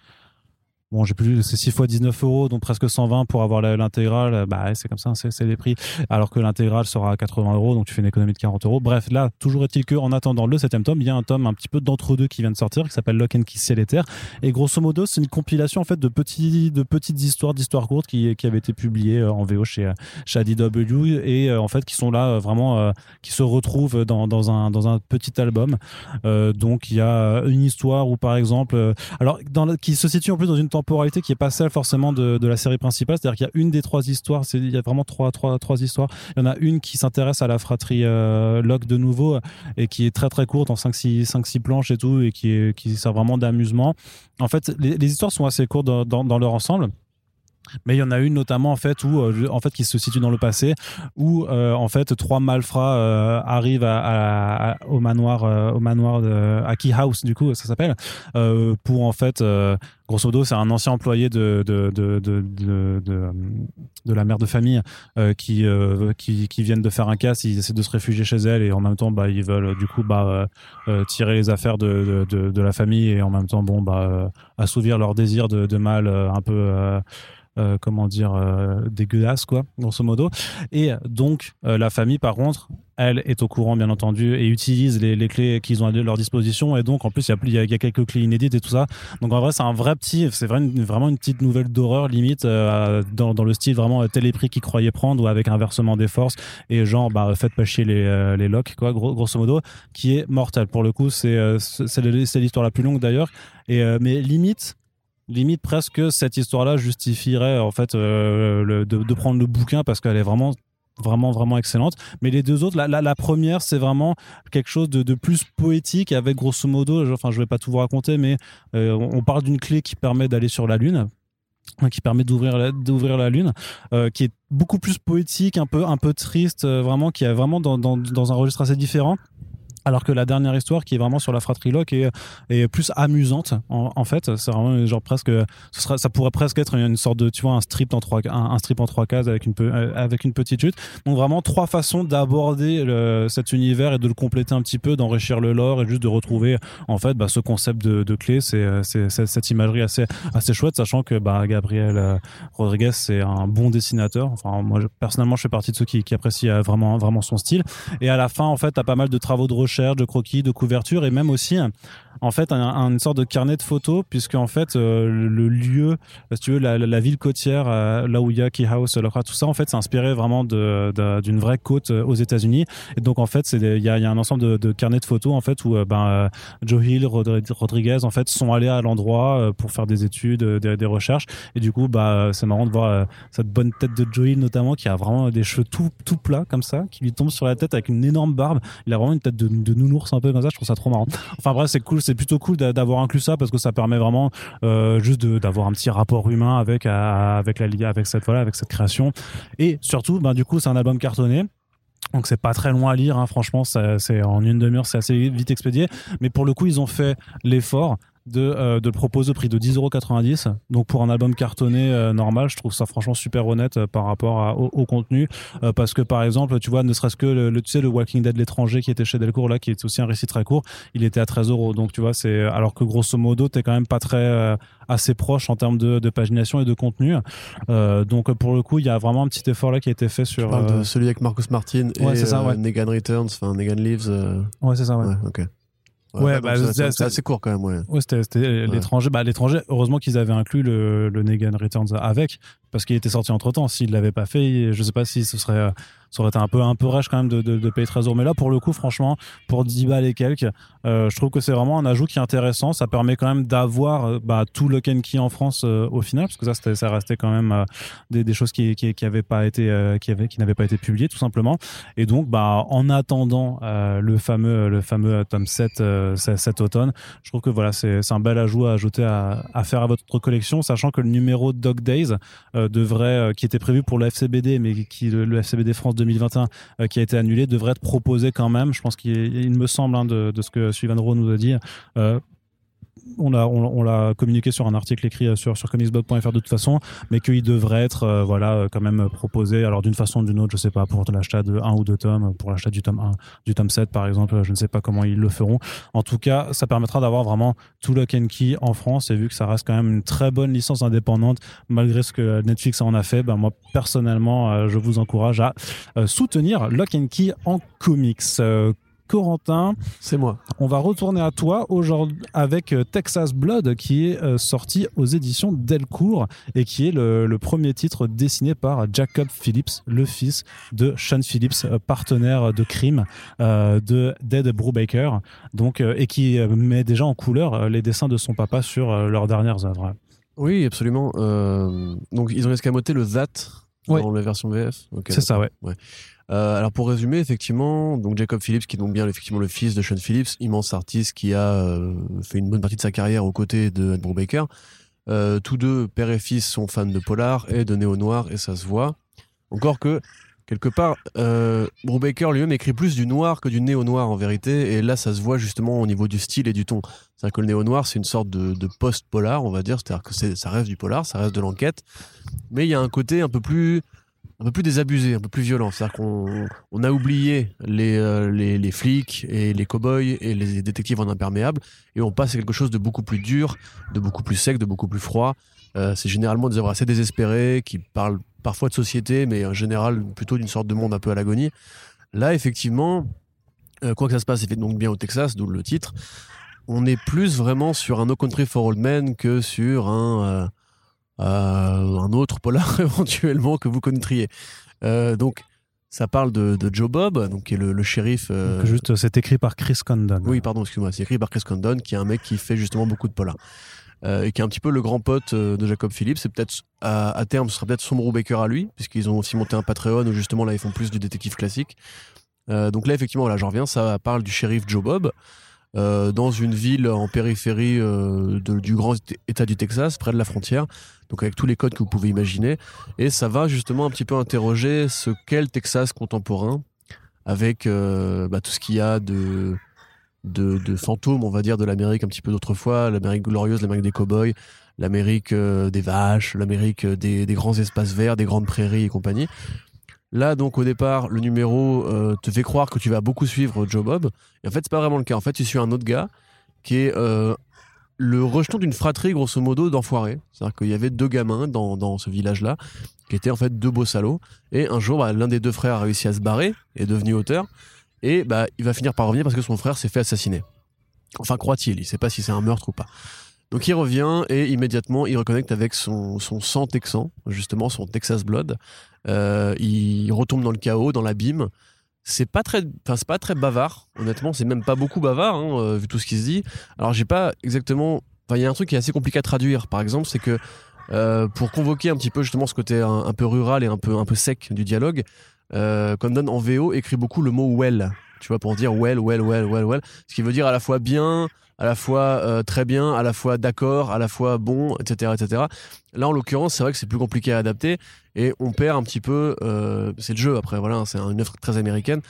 [SPEAKER 1] Bon, j'ai plus, c'est 6 fois 19 euros, donc presque 120 pour avoir l'intégrale. Bah, c'est comme ça, c'est les prix. Alors que l'intégrale sera à 80 euros, donc tu fais une économie de 40 euros. Bref, là, toujours est-il que, en attendant le septième tome, il y a un tome un petit peu d'entre-deux qui vient de sortir, qui s'appelle Lock and Key Ciel et Terre. Et grosso modo, c'est une compilation, en fait, de petits, de petites histoires, d'histoires courtes qui, qui avaient été publiées euh, en VO chez, chez ADW et, euh, en fait, qui sont là, euh, vraiment, qui se retrouvent dans, dans un, dans un petit album. donc, il y a une histoire où, par exemple, alors, qui se situe en plus dans une temporalité qui est pas celle forcément de, la série principale. C'est-à-dire qu'il y a une des trois histoires, il y a vraiment trois, trois, trois histoires. Il y en a une qui s'intéresse à la fratrie euh, Locke de nouveau et qui est très très courte en 5-6 cinq, six planches et tout et qui, qui sert vraiment d'amusement. En fait, les, histoires sont assez courtes dans leur ensemble. Mais il y en a une notamment en fait où euh, en fait qui se situe dans le passé où euh, en fait trois malfrats euh, arrivent au manoir au manoir de Key House du coup ça s'appelle pour en fait grosso modo c'est un ancien employé de de, de, de, de, la mère de famille qui, qui qui viennent de faire un casse ils essaient de se réfugier chez elle et en même temps bah ils veulent du coup bah tirer les affaires de, la famille et en même temps bon bah assouvir leur désir de mal un peu euh, comment dire euh, dégueulasse quoi grosso modo. Et donc euh, la famille par contre elle est au courant bien entendu et utilise les, les clés qu'ils ont à leur disposition. Et donc en plus il y y a, quelques clés inédites et tout ça. Donc en vrai c'est un vrai petit c'est vraiment vraiment une petite nouvelle d'horreur limite euh, dans, dans, le style vraiment téléprix qu'ils croyaient prendre ou avec inversement des forces et genre bah faites pas chier les, les locks quoi gros, grosso modo qui est mortel. Pour le coup c'est c'est l'histoire la plus longue d'ailleurs. Et mais limite limite presque cette histoire-là justifierait en fait euh, de, prendre le bouquin parce qu'elle est vraiment vraiment vraiment excellente. Mais les deux autres la, la, première c'est vraiment quelque chose de, de, plus poétique avec grosso modo enfin je vais pas tout vous raconter mais euh, on parle d'une clé qui permet d'aller sur la lune qui permet d'ouvrir la, d'ouvrir la lune euh, qui est beaucoup plus poétique un peu un peu triste vraiment qui est vraiment dans, dans, dans un registre assez différent alors que la dernière histoire qui est vraiment sur la fratrie Locke est, est plus amusante en, fait. C'est vraiment genre presque sera ça pourrait presque être une sorte de tu vois un strip en trois un, strip en trois cases avec une euh, avec une petite chute. Donc vraiment trois façons d'aborder cet univers et de le compléter un petit peu d'enrichir le lore et juste de retrouver en fait bah, ce concept de, clé. C'est cette imagerie assez assez chouette sachant que bah Gabriel euh, Rodriguez c'est un bon dessinateur. Enfin moi personnellement je fais partie de ceux qui, qui apprécient vraiment vraiment son style. Et à la fin en fait t'as pas mal de travaux de recherche de croquis, de couverture et même aussi en fait un, un, une sorte de carnet de photos puisque en fait euh, le lieu si tu veux la, ville côtière euh, là où il y a Key House tout ça en fait c'est inspiré vraiment d'une vraie côte euh, aux États-Unis. Et donc en fait il y a, un ensemble de, de carnets de photos en fait où ben Joe Hill Rodriguez en fait sont allés à l'endroit pour faire des études des, recherches. Et du coup bah c'est marrant de voir cette bonne tête de Joe Hill notamment qui a vraiment des cheveux tout tout plats comme ça qui lui tombent sur la tête avec une énorme barbe. Il a vraiment une tête de nounours un peu comme ça. Je trouve ça trop marrant. Enfin bref c'est cool c'est plutôt cool d'avoir inclus ça parce que ça permet vraiment euh, juste d'avoir un petit rapport humain avec la avec cette voilà avec cette création. Et surtout ben du coup c'est un album cartonné. Donc c'est pas très loin à lire hein. franchement c'est en une demi-heure c'est assez vite expédié. Mais pour le coup ils ont fait l'effort de, euh, de le proposer au prix de 10,90€. Donc pour un album cartonné euh, normal, je trouve ça franchement super honnête euh, par rapport à, au, au, contenu. Parce que par exemple, tu vois, ne serait-ce que le, le, tu sais, le Walking Dead l'étranger qui était chez Delcourt, là, qui est aussi un récit très court, il était à 13 euros. Donc tu vois, c'est alors que grosso modo, t'es quand même pas très assez proche en termes de, de pagination et de contenu. Donc pour le coup, il y a vraiment un petit effort là qui a été fait sur.
[SPEAKER 2] de celui avec Marcus Martin
[SPEAKER 1] ouais,
[SPEAKER 2] et
[SPEAKER 1] ça, ouais.
[SPEAKER 2] Negan Returns, enfin Negan Leaves.
[SPEAKER 1] Ouais, c'est ça, ouais.
[SPEAKER 2] Ouais,
[SPEAKER 1] bah,
[SPEAKER 2] c'est assez court quand même. Ouais,
[SPEAKER 1] ouais c'était l'étranger. Bah, l'étranger, heureusement qu'ils avaient inclus le, le Negan Returns avec, parce qu'il était sorti entre temps. S'ils l'avaient pas fait, je sais pas si ce serait ça aurait été un peu un peu rage quand même de, de, de payer 13 euros mais là pour le coup franchement pour 10 balles et quelques euh, je trouve que c'est vraiment un ajout qui est intéressant. Ça permet quand même d'avoir euh, bah, tout le Ken Key en France euh, au final parce que ça ça restait quand même des, choses qui qui, qui pas été qui avaient qui n'avaient pas été publiées tout simplement. Et donc bah en attendant le fameux le fameux tome 7 cet automne je trouve que voilà c'est un bel ajout à ajouter à faire à votre collection sachant que le numéro Dog Days devrait qui était prévu pour le FCBD mais qui le, FCBD France 2021 euh, qui a été annulé devrait être proposé quand même. Je pense qu'il me semble hein, de, de, ce que Sylvain Rowe nous a dit. Euh, on l'a communiqué sur un article écrit sur sur comicsblog.fr de toute façon, mais qu'il devrait être voilà quand même proposé alors d'une façon ou d'une autre, je sais pas pour l'achat de un ou deux tomes, pour l'achat du tome 1, du tome 7 par exemple, je ne sais pas comment ils le feront. En tout cas, ça permettra d'avoir vraiment tout Lock and Key en France et vu que ça reste quand même une très bonne licence indépendante malgré ce que Netflix en a fait, ben moi personnellement, je vous encourage à soutenir Lock and Key en comics. Corentin.
[SPEAKER 2] C'est moi.
[SPEAKER 1] On va retourner à toi aujourd'hui avec euh, Texas Blood qui est euh, sorti aux éditions Delcourt et qui est le, premier titre dessiné par Jacob Phillips, le fils de Sean Phillips, euh, partenaire de crime de Dead Brubaker, donc et qui met déjà en couleur les dessins de son papa sur leurs dernières œuvres.
[SPEAKER 2] Oui, absolument. donc ils ont escamoté le That dans la version VF.
[SPEAKER 1] C'est ça, ouais.
[SPEAKER 2] ouais. Euh, alors pour résumer, effectivement, donc Jacob Phillips, qui est donc bien effectivement le fils de Sean Phillips, immense artiste qui a euh, fait une bonne partie de sa carrière aux côtés de Ed Brubaker. Euh, tous deux, père et fils, sont fans de polar et de néo-noir, et ça se voit. Encore que, quelque part, euh, Brubaker lui-même écrit plus du noir que du néo-noir en vérité, et là ça se voit justement au niveau du style et du ton. C'est-à-dire que le néo-noir, c'est une sorte de, post-polar, on va dire, c'est-à-dire que ça reste du polar, ça reste de l'enquête, mais il y a un côté un peu plus un peu plus désabusé, un peu plus violent. C'est-à-dire qu'on on a oublié les, euh, les, flics et les cow-boys et les détectives en imperméable et on passe à quelque chose de beaucoup plus dur, de beaucoup plus sec, de beaucoup plus froid. Euh, c'est généralement des œuvres assez désespérées qui parlent parfois de société, mais en général plutôt d'une sorte de monde un peu à l'agonie. Là, effectivement, euh, quoi que ça se passe, c'est fait donc bien au Texas, d'où le titre. On est plus vraiment sur un No Country for Old Men que sur un euh, un autre polar éventuellement que vous connaîtriez. Donc, ça parle de, Joe Bob, donc qui est le, shérif.
[SPEAKER 1] Euh, juste, c'est écrit par Chris Condon.
[SPEAKER 2] Oui, pardon, excuse-moi, c'est écrit par Chris Condon, qui est un mec qui fait justement beaucoup de polar. Et qui est un petit peu le grand pote de Jacob Phillips. C'est peut-être à, terme, ce sera peut-être son Baker à lui, puisqu'ils ont aussi monté un Patreon où justement là ils font plus du détective classique. donc là, effectivement, là j'en reviens, ça parle du shérif Joe Bob. dans une ville en périphérie du grand état du Texas, près de la frontière, donc avec tous les codes que vous pouvez imaginer. Et ça va justement un petit peu interroger ce qu'est le Texas contemporain, avec euh, bah, tout ce qu'il y a de, de, fantômes, on va dire, de l'Amérique un petit peu d'autrefois, l'Amérique glorieuse, l'Amérique des cowboys, l'Amérique euh, des vaches, l'Amérique des, grands espaces verts, des grandes prairies et compagnie. Là, donc, au départ, le numéro euh, te fait croire que tu vas beaucoup suivre Joe Bob. Et en fait, c'est pas vraiment le cas. En fait, tu suis un autre gars qui est le rejeton d'une fratrie, grosso modo, d'enfoirés. C'est-à-dire qu'il y avait deux gamins dans, dans ce village-là, qui étaient en fait deux beaux salauds. Et un jour, bah, l'un des deux frères a réussi à se barrer, est devenu auteur, et bah, il va finir par revenir parce que son frère s'est fait assassiner. Enfin, croit-il, il ne sait pas si c'est un meurtre ou pas. Donc il revient et immédiatement il reconnecte avec son, sang texan, justement son Texas Blood. Euh, il retombe dans le chaos, dans l'abîme c'est pas très c'est pas très bavard honnêtement c'est même pas beaucoup bavard hein, euh, vu tout ce qui se dit alors j'ai pas exactement enfin il y a un truc qui est assez compliqué à traduire par exemple c'est que euh, pour convoquer un petit peu justement ce côté un, peu rural et un peu un peu sec du dialogue euh, Condon en VO écrit beaucoup le mot well tu vois pour dire well well well well well ce qui veut dire à la fois bien à la fois euh, très bien, à la fois d'accord, à la fois bon, etc., etc. Là, en l'occurrence, c'est vrai que c'est plus compliqué à adapter et on perd un petit peu. Euh, c'est le jeu après, voilà, c'est une œuvre très américaine.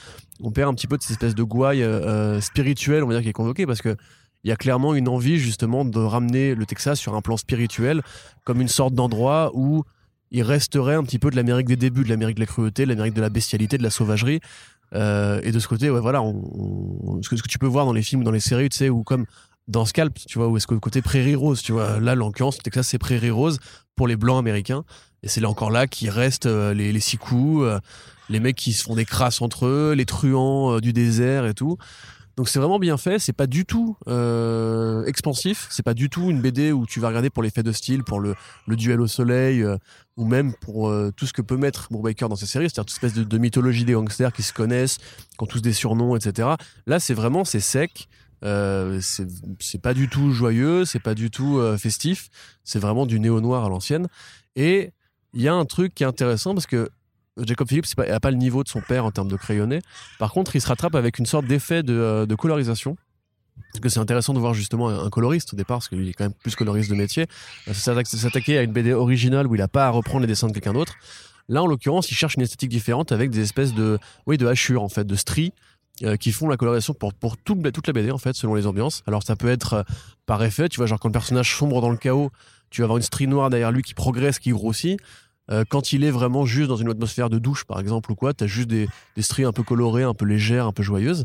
[SPEAKER 2] On perd un petit peu de cette espèce de gouaille euh, spirituelle, on va dire, qui est convoquée parce que il y a clairement une envie justement de ramener le Texas sur un plan spirituel comme une sorte d'endroit où il resterait un petit peu de l'Amérique des débuts, de l'Amérique de la cruauté, de l'Amérique de la bestialité, de la sauvagerie. Euh, et de ce côté, ouais, voilà, on, ce, que, tu peux voir dans les films dans les séries, tu sais, ou comme dans Scalp, tu vois, où est-ce que côté prairie rose, tu vois, là, l'occurrence, Texas, c'est prairie rose pour les blancs américains. Et c'est là encore là qui restent euh, les, les euh, les mecs qui se font des crasses entre eux, les truands du désert et tout. Donc c'est vraiment bien fait, c'est pas du tout euh, expansif, c'est pas du tout une BD où tu vas regarder pour l'effet de style, pour le, le duel au soleil, euh, ou même pour euh, tout ce que peut mettre Brubaker dans ses séries, c'est-à-dire toute espèce de, de, mythologie des gangsters qui se connaissent, qui ont tous des surnoms, etc. Là c'est vraiment, c'est sec, euh, c'est pas du tout joyeux, c'est pas du tout festif, c'est vraiment du néo-noir à l'ancienne. Et il y a un truc qui est intéressant parce que Jacob Phillips n'a pas le niveau de son père en termes de crayonné. Par contre, il se rattrape avec une sorte d'effet de, euh, colorisation. Parce que c'est intéressant de voir justement un coloriste au départ, parce qu'il est quand même plus coloriste de métier, euh, s'attaquer à une BD originale où il n'a pas à reprendre les dessins de quelqu'un d'autre. Là, en l'occurrence, il cherche une esthétique différente avec des espèces de, oui, de hachures en fait, de stries euh, qui font la colorisation pour, pour toute, toute la BD en fait, selon les ambiances. Alors ça peut être par effet, tu vois, genre quand le personnage sombre dans le chaos, tu vas avoir une strie noire derrière lui qui progresse, qui grossit. Euh, quand il est vraiment juste dans une atmosphère de douche, par exemple, ou quoi, t'as juste des, des stries un peu colorées, un peu légères, un peu joyeuses.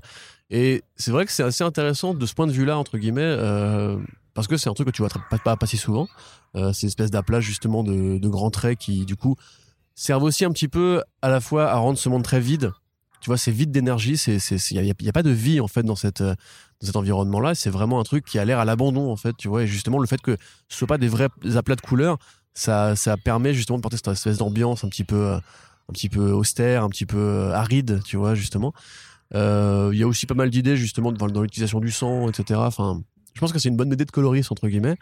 [SPEAKER 2] Et c'est vrai que c'est assez intéressant de ce point de vue-là, entre guillemets, euh, parce que c'est un truc que tu vois pas, pas, si souvent. Euh, c'est une espèce d'aplat, justement, de, de grands traits qui, du coup, servent aussi un petit peu à la fois à rendre ce monde très vide. Tu vois, c'est vide d'énergie, il y a, y a pas de vie en fait dans cette, euh, cet environnement-là. C'est vraiment un truc qui a l'air à l'abandon en fait. Tu vois, et justement le fait que ce soit pas des vrais aplats de couleurs, ça, ça permet justement de porter cette espèce d'ambiance un petit peu, euh, un petit peu austère, un petit peu euh, aride, tu vois justement. Euh, Il y a aussi pas mal d'idées justement dans, l'utilisation du sang, etc. Enfin, je pense que c'est une bonne BD de coloriste entre guillemets.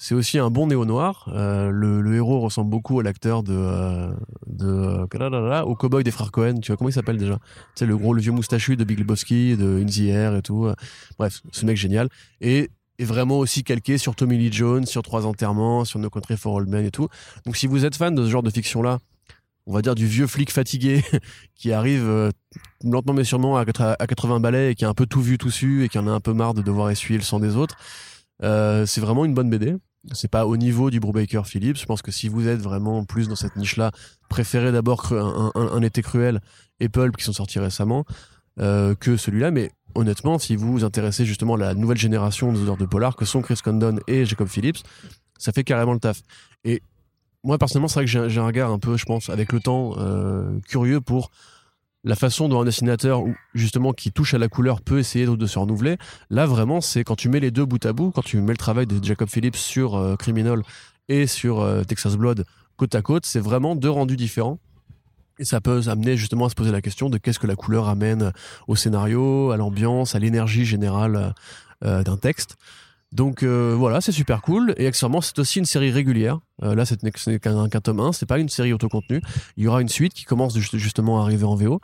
[SPEAKER 2] C'est aussi un bon néo noir. Euh, le, le héros ressemble beaucoup à l'acteur de, euh, de euh, au cowboy des frères Cohen. Tu vois comment il s'appelle déjà? Sais le gros, le vieux moustachu de Big Lebowski, de In the Air et tout. Bref, ce mec génial et est vraiment aussi calqué sur Tommy Lee Jones, sur Trois enterrements, sur No Country for Old Men et tout. Donc si vous êtes fan de ce genre de fiction là, on va dire du vieux flic fatigué qui arrive euh, lentement mais sûrement à 80 à 80 balais et qui a un peu tout vu tout su et qui en a un peu marre de devoir essuyer le sang des autres. Euh, c'est vraiment une bonne BD. C'est pas au niveau du Brubaker Phillips. Je pense que si vous êtes vraiment plus dans cette niche-là, préférez d'abord un été cruel et Pulp qui sont sortis récemment euh, que celui-là. Mais honnêtement, si vous vous intéressez justement à la nouvelle génération de auteurs de polar que sont Chris Condon et Jacob Phillips, ça fait carrément le taf. Et moi personnellement, c'est vrai que j'ai un- regard un peu, je pense, avec le temps, euh, curieux pour la façon dont un dessinateur justement qui touche à la couleur peut essayer de, de se renouveler. Là vraiment, c'est quand tu mets les deux bout à bout, quand tu mets le travail de Jacob Phillips sur euh, Criminal et sur euh, Texas Blood côte à côte, c'est vraiment deux rendus différents. Et ça peut amener justement à se poser la question de qu'est-ce que la couleur amène au scénario, à l'ambiance, à l'énergie générale euh, d'un texte. Donc euh, voilà, c'est super cool. Et accessoirement, c'est aussi une série régulière. Euh, là, c'est ce n'est qu'un qu'un tome 1, c'est pas une série autocontenue. Il y aura une suite qui commence juste- justement à arriver en VO.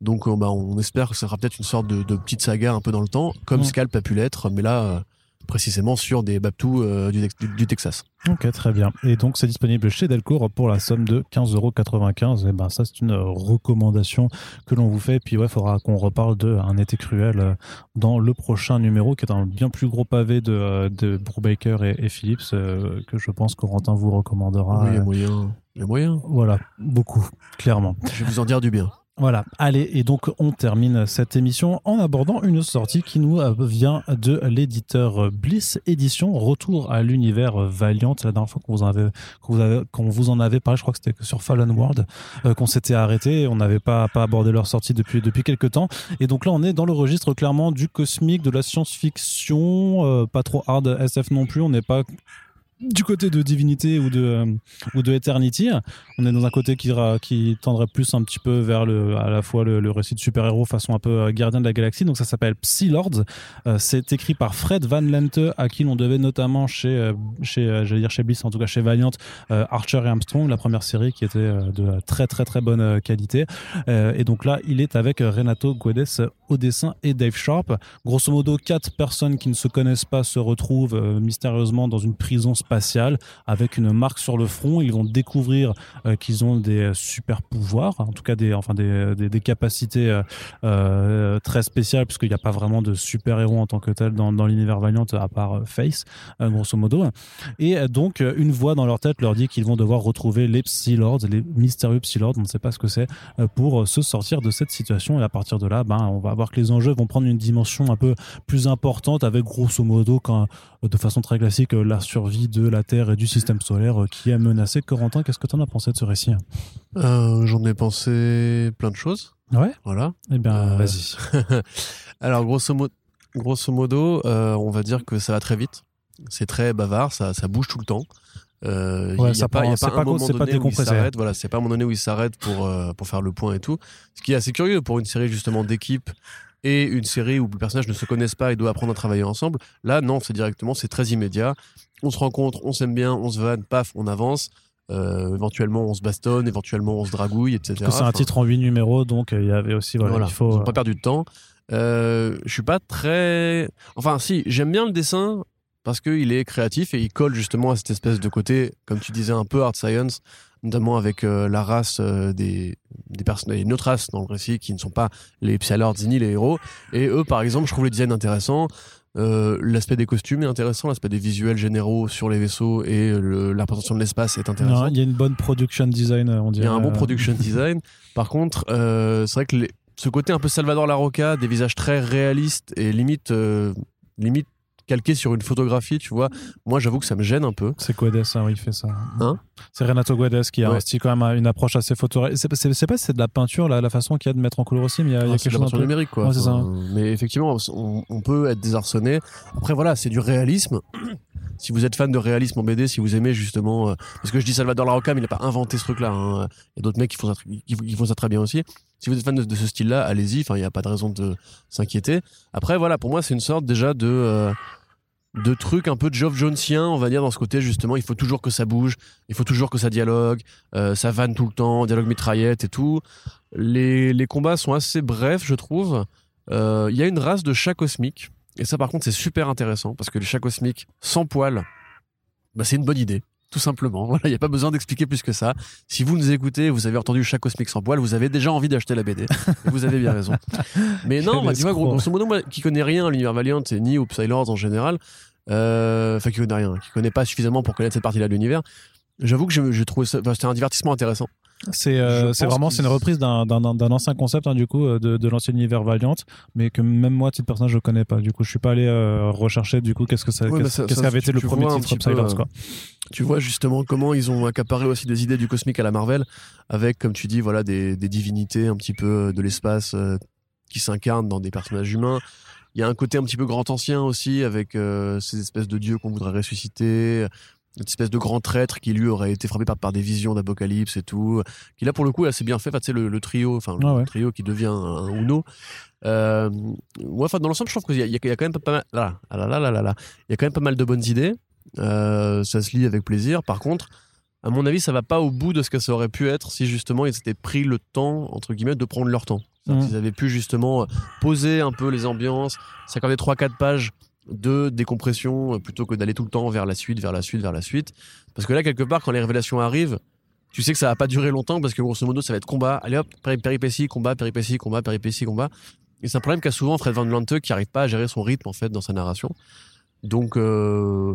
[SPEAKER 2] Donc euh, bah, on espère que ça sera peut-être une sorte de, de petite saga un peu dans le temps, comme
[SPEAKER 1] Mm.
[SPEAKER 2] Scalp a pu l'être, mais là, euh, précisément sur des Babtou euh, du, Tex- du- du Texas.
[SPEAKER 1] Ok, très bien. Et donc, c'est disponible chez Delcourt pour la somme de 15,95€. Et ben, ça, c'est une recommandation que l'on vous fait. Puis, ouais, il faudra qu'on reparle de Un été cruel euh, dans le prochain numéro, qui est un bien plus gros pavé de, euh, de Brubaker et, et Phillips, euh, que je pense qu'Orentin vous recommandera.
[SPEAKER 2] Oui, il y a moyen. Il y a moyen.
[SPEAKER 1] Voilà, beaucoup, clairement.
[SPEAKER 2] Je vais vous en dire du bien.
[SPEAKER 1] Voilà, allez, et donc on termine cette émission en abordant une sortie qui nous vient de l'éditeur Bliss Édition, retour à l'univers Valiant. La dernière fois qu'on vous, en avait- vous en avait parlé, je crois que c'était sur Fallen World, euh, qu'on s'était arrêté, on n'avait pas, pas abordé leur sortie depuis, depuis quelques temps. Et donc là, on est dans le registre clairement du cosmique, de la science-fiction, euh, pas trop hard SF non plus, on n'est pas du côté de Divinité ou de, euh, ou de Eternity. On est dans un côté qui, qui tendrait plus un petit peu vers le, à la fois le, récit de super-héros façon un peu euh, gardien de la galaxie. Donc ça s'appelle Psy Lords. Euh, c'est écrit par Fred Van Lente, à qui l'on devait notamment chez, chez dire chez Bliss, en tout cas chez Valiant, Archer et Armstrong, la première série qui était de très très très bonne qualité. Et donc là, il est avec Renato Guedes au dessin et Dave Sharp. Grosso modo, quatre personnes qui ne se connaissent pas se retrouvent mystérieusement dans une prison spatiale avec une marque sur le front. Ils vont découvrir euh, qu'ils ont des super pouvoirs, en tout cas des, enfin des, des, capacités euh, euh, très spéciales, puisqu'il n'y a pas vraiment de super héros en tant que tel dans, l'univers Valiant à part Face, grosso modo. Et donc, une voix dans leur tête leur dit qu'ils vont devoir retrouver les Psy Lords, les mystérieux Psy Lords, on ne sait pas ce que c'est, pour se sortir de cette situation. Et à partir de là, ben, on va voir que les enjeux vont prendre une dimension un peu plus importante, avec grosso modo, quand, de façon très classique, la survie de la Terre et du système solaire euh, qui est menacée. Corentin, qu'est-ce que tu en as pensé de ce récit?
[SPEAKER 2] Euh, J'en ai pensé plein de choses.
[SPEAKER 1] Ouais
[SPEAKER 2] Voilà.
[SPEAKER 1] Eh bien,
[SPEAKER 2] Euh,
[SPEAKER 1] vas-y.
[SPEAKER 2] Alors, grosso, mo- grosso modo, on va dire que ça va très vite. C'est très bavard, ça, ça bouge tout le temps. Euh,
[SPEAKER 1] Ouais,
[SPEAKER 2] il y
[SPEAKER 1] ça
[SPEAKER 2] a pas, il y a pas
[SPEAKER 1] pas
[SPEAKER 2] un moment
[SPEAKER 1] c'est pas
[SPEAKER 2] donné où il s'arrête. Voilà, c'est pas un moment donné où il s'arrête pour, euh, pour faire le point et tout. Ce qui est assez curieux pour une série justement d'équipe et une série où les personnages ne se connaissent pas et doivent apprendre à travailler ensemble. Là, non, c'est directement, c'est très immédiat. On se rencontre, on s'aime bien, on se vanne, paf, on avance. Euh, éventuellement, on se bastonne, éventuellement, on se dragouille, etc.
[SPEAKER 1] C'est un
[SPEAKER 2] Enfin,
[SPEAKER 1] titre en 8 numéros, donc euh, il y avait aussi, voilà,
[SPEAKER 2] voilà,
[SPEAKER 1] il faut.
[SPEAKER 2] ils ont
[SPEAKER 1] euh,
[SPEAKER 2] pas perdu de temps. Euh, je suis pas très. Enfin, si, j'aime bien le dessin parce qu'il est créatif et il colle justement à cette espèce de côté, comme tu disais, un peu hard science notamment avec euh, la race des des personnes, une autre race dans le récit qui ne sont pas les Psylords ni les héros. Et eux, par exemple, je trouve les designs intéressants. Euh, l'aspect des costumes est intéressant, l'aspect des visuels généraux sur les vaisseaux et le- la représentation de l'espace est intéressant.
[SPEAKER 1] Non, Il y a une bonne production design, on
[SPEAKER 2] Il
[SPEAKER 1] dirait.
[SPEAKER 2] y a un bon
[SPEAKER 1] Euh,
[SPEAKER 2] production design. Par contre, euh, c'est vrai que les- ce côté un peu Salvador Larroca, des visages très réalistes et limite, euh, limite calqués sur une photographie, tu vois, moi j'avoue que ça me gêne un peu.
[SPEAKER 1] C'est Guedes, hein, oui, il fait ça.
[SPEAKER 2] Hein
[SPEAKER 1] c'est Renato Guedes qui a
[SPEAKER 2] Ouais.
[SPEAKER 1] un style quand même une approche assez photoréaliste. C'est, pas si c'est de la peinture, la, la façon qu'il y a de mettre en couleur aussi, mais il y a, il y a
[SPEAKER 2] Ah,
[SPEAKER 1] quelque
[SPEAKER 2] de la
[SPEAKER 1] chose peu.
[SPEAKER 2] numérique, quoi.
[SPEAKER 1] Ouais, ça.
[SPEAKER 2] Mais effectivement, on, on peut être désarçonné. Après, voilà, c'est du réalisme. Si vous êtes fan de réalisme en BD, si vous aimez justement, euh, parce que je dis Salvador Larroca, mais il n'a pas inventé ce truc-là. hein. Il y a d'autres mecs qui font ça, tr- qui, qui font ça très bien aussi. Si vous êtes fan de, ce style-là, allez-y. Enfin, il n'y a pas de raison de s'inquiéter. Après, voilà, pour moi, c'est une sorte déjà de euh, de truc un peu Geoff Jonesien, on va dire, dans ce côté justement, il faut toujours que ça bouge, il faut toujours que ça dialogue, euh, ça vanne tout le temps, dialogue mitraillette et tout. Les, les combats sont assez brefs, je trouve. Euh, Il y a une race de chats cosmiques, et ça par contre c'est super intéressant, parce que les chats cosmiques sans poils, bah, c'est une bonne idée. Tout simplement. Voilà, il n'y a pas besoin d'expliquer plus que ça. Si vous nous écoutez, vous avez entendu chat cosmique sans poils, vous avez déjà envie d'acheter la BD. Vous avez bien raison. Mais non, bah, tu vois, gros, grosso modo, moi, qui connais rien à l'univers Valiant et ni aux Psylords en général, euh, enfin qui connaît rien, qui connaît pas suffisamment pour connaître cette partie-là de l'univers, j'avoue que j'ai trouvé ça, c'était un divertissement intéressant.
[SPEAKER 1] C'est, euh, vraiment c'est une reprise d'un, ancien concept hein, du coup euh, de, de l'ancien univers Valiant, mais que même moi, titre personnage, je connais pas. Du coup, je suis pas allé euh, rechercher du coup qu'est-ce que ça,
[SPEAKER 2] Ouais,
[SPEAKER 1] qu'est-ce,
[SPEAKER 2] ça,
[SPEAKER 1] qu'avait
[SPEAKER 2] tu-
[SPEAKER 1] été le premier titre
[SPEAKER 2] peu,
[SPEAKER 1] Psylords,
[SPEAKER 2] euh,
[SPEAKER 1] quoi.
[SPEAKER 2] Tu vois justement comment ils ont accaparé aussi des idées du cosmique à la Marvel, avec, comme tu dis, voilà, des, des divinités un petit peu de l'espace euh, qui s'incarnent dans des personnages humains. Il y a un côté un petit peu grand ancien aussi, avec euh, ces espèces de dieux qu'on voudrait ressusciter, une espèce de grand traître qui lui aurait été frappé par, par des visions d'apocalypse et tout, qui là pour le coup est assez bien fait. Enfin, tu sais, le, le trio, enfin le
[SPEAKER 1] Ah ouais.
[SPEAKER 2] trio qui devient un, un Uno. Euh, ouais, enfin, dans l'ensemble, je trouve qu'il y, a- y quand même pas mal. Là, ah là, là, là, là, là. Il y a quand même pas mal de bonnes idées. Euh, ça se lit avec plaisir. Par contre, à mon avis, ça va pas au bout de ce que ça aurait pu être si justement ils s'étaient pris le temps, entre guillemets, de prendre leur temps.
[SPEAKER 1] Mhm.
[SPEAKER 2] qu'ils avaient pu justement poser un peu les ambiances, s'accorder 3-4 pages de décompression euh, plutôt que d'aller tout le temps vers la suite, vers la suite, vers la suite. Parce que là, quelque part, quand les révélations arrivent, tu sais que ça va pas durer longtemps parce que grosso modo, ça va être combat. Allez hop, péri- péripétie, combat, péripétie, combat, péripétie, combat. Et c'est un problème qu'a souvent Fred Van Lante qui arrive pas à gérer son rythme en fait dans sa narration. Donc, euh,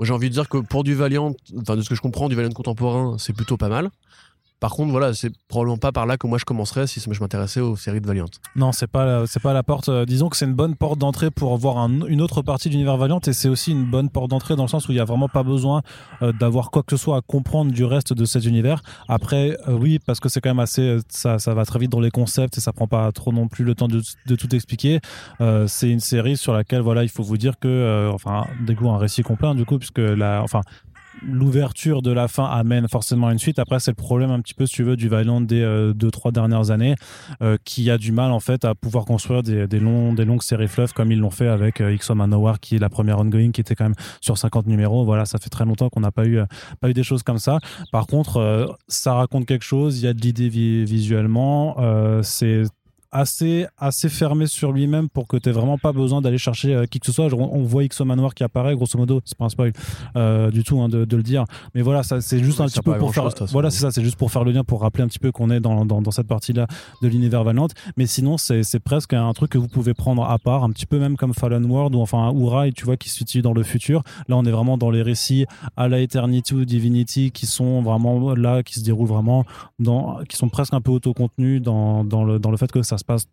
[SPEAKER 2] j'ai envie de dire que pour du Valiant, enfin de ce que je comprends du Valiant contemporain, c'est plutôt pas mal. Par contre, voilà, c'est probablement pas par là que moi je commencerais si je m'intéressais aux séries de Valiant.
[SPEAKER 1] Non, c'est pas c'est pas la porte. euh, disons que c'est une bonne porte d'entrée pour voir un- une autre partie de l'univers Valiant et c'est aussi une bonne porte d'entrée dans le sens où il y a vraiment pas besoin euh, d'avoir quoi que ce soit à comprendre du reste de cet univers. Après, euh, oui, parce que c'est quand même assez, euh, ça, ça va très vite dans les concepts et ça prend pas trop non plus le temps de, de tout expliquer. Euh, c'est une série sur laquelle voilà, il faut vous dire que, euh, enfin, du coup, un récit complet hein, du coup, puisque la, enfin l'ouverture de la fin amène forcément une suite. Après, c'est le problème un petit peu, si tu veux, du Valiant des euh, deux, trois dernières années, euh, qui a du mal, en fait, à pouvoir construire des, longs, des longues séries fleuves comme ils l'ont fait avec euh, X-O qui est la première ongoing, qui était quand même sur 50 numéros. Voilà, ça fait très longtemps qu'on n'a pas eu, euh, pas eu des choses comme ça. Par contre, ça raconte quelque chose, il y a de l'idée vi- visuellement, c'est assez assez fermé sur lui-même pour que tu vraiment pas besoin d'aller chercher euh, qui que ce soit. Genre, on, on voit X Manoir qui apparaît, grosso modo, c'est pas un spoil euh, du tout hein, de, de le dire. Mais voilà, ça c'est juste
[SPEAKER 2] Ouais,
[SPEAKER 1] un petit peu pour faire.
[SPEAKER 2] façon.
[SPEAKER 1] Voilà, c'est ça, c'est juste pour faire le lien, pour rappeler un petit peu qu'on est dans, dans, dans cette partie-là de l'univers Valiant. Mais sinon, c'est presque un truc que vous pouvez prendre à part, un petit peu même comme Fallen World ou enfin Urai, tu vois, qui se situe dans le futur. Là, on est vraiment dans les récits à la Eternity ou Divinity qui sont vraiment là, qui se déroulent vraiment dans, qui sont presque un peu autocontenus dans, dans le dans le fait que ça se passe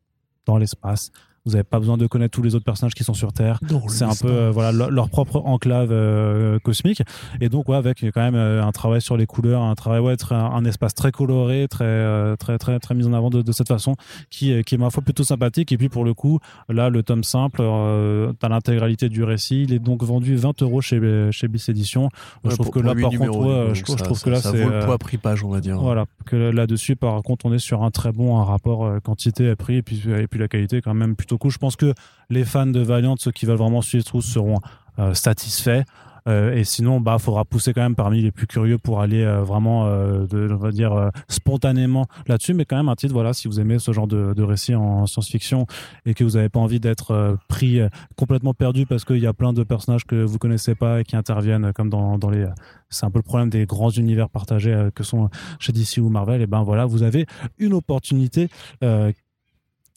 [SPEAKER 1] dans l'espace. Vous n'avez pas besoin de connaître tous les autres personnages qui sont sur Terre. C'est un peu euh, voilà leur, leur propre enclave euh, cosmique. Et donc ouais, avec quand même euh, un travail sur les couleurs, un travail ouais, être un, un espace très coloré, très très très très mis en avant de, de cette façon, qui est- qui est ma foi plutôt sympathique. Et puis pour le coup, là le tome simple, euh, t'as l'intégralité du récit. Il est donc vendu 20 euros chez chez Bis Edition. je
[SPEAKER 2] Ouais,
[SPEAKER 1] trouve
[SPEAKER 2] pour-
[SPEAKER 1] que là par
[SPEAKER 2] numéros,
[SPEAKER 1] contre, ouais, je, je trouve
[SPEAKER 2] ça-
[SPEAKER 1] que là c'est
[SPEAKER 2] vaut le poids prix page, on va dire.
[SPEAKER 1] voilà, que là-dessus, par contre, on est sur un très bon un rapport euh, quantité-prix et puis, et puis la qualité quand même plutôt cool. Je pense que les fans de Valiant, ceux qui veulent vraiment suivre tous, seront euh, satisfaits. Euh, et sinon, bah, faudra pousser quand même parmi les plus curieux pour aller euh, vraiment, on va dire, spontanément là-dessus. Mais quand même, un titre, voilà, si vous aimez ce genre de, récit en science-fiction et que vous n'avez pas envie d'être pris complètement perdu parce qu'il y a plein de personnages que vous connaissez pas et qui interviennent comme dans, dans les. C'est un peu le problème des grands univers partagés que sont chez DC ou Marvel. Et ben voilà, vous avez une opportunité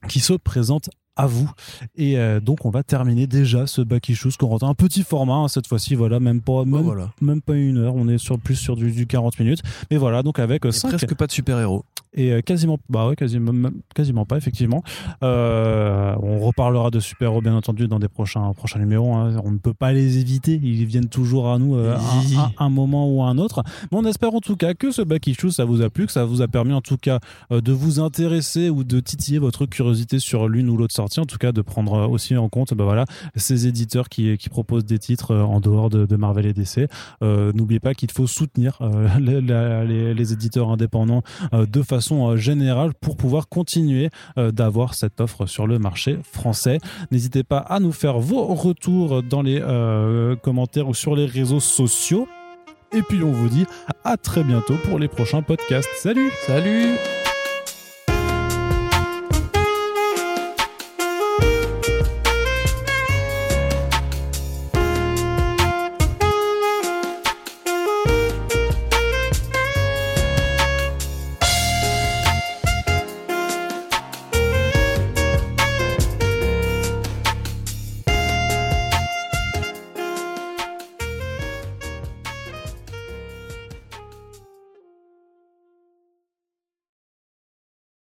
[SPEAKER 1] qui se présente à vous. Et euh, donc, on va terminer déjà ce Back Issues Corentin. Un petit format, hein, cette fois-ci, voilà, même pas, même,
[SPEAKER 2] voilà.
[SPEAKER 1] même pas une heure. On est sur, plus sur du, du 40 minutes. Mais voilà, donc avec
[SPEAKER 2] Et
[SPEAKER 1] 5
[SPEAKER 2] presque pas de super-héros.
[SPEAKER 1] Et euh, quasiment, bah ouais, quasiment, quasiment pas, effectivement. Euh, on reparlera de super-héros, bien entendu, dans des prochains, prochains numéros. hein. On ne peut pas les éviter. Ils viennent toujours à nous euh, à, à un moment ou à un autre. Mais on espère en tout cas que ce Back Issue, ça vous a plu, que ça vous a permis en tout cas euh, de vous intéresser ou de titiller votre curiosité sur l'une ou l'autre sortie. En tout cas, de prendre aussi en compte bah voilà, ces éditeurs qui, qui proposent des titres en dehors de, de Marvel et DC. N'oubliez pas qu'il faut soutenir les, la- les- les éditeurs indépendants de façon euh, générale pour pouvoir continuer euh, d'avoir cette offre sur le marché français. N'hésitez pas à nous faire vos retours dans les euh, commentaires ou sur les réseaux sociaux. Et puis on vous dit à très bientôt pour les prochains podcasts. Salut
[SPEAKER 2] Salut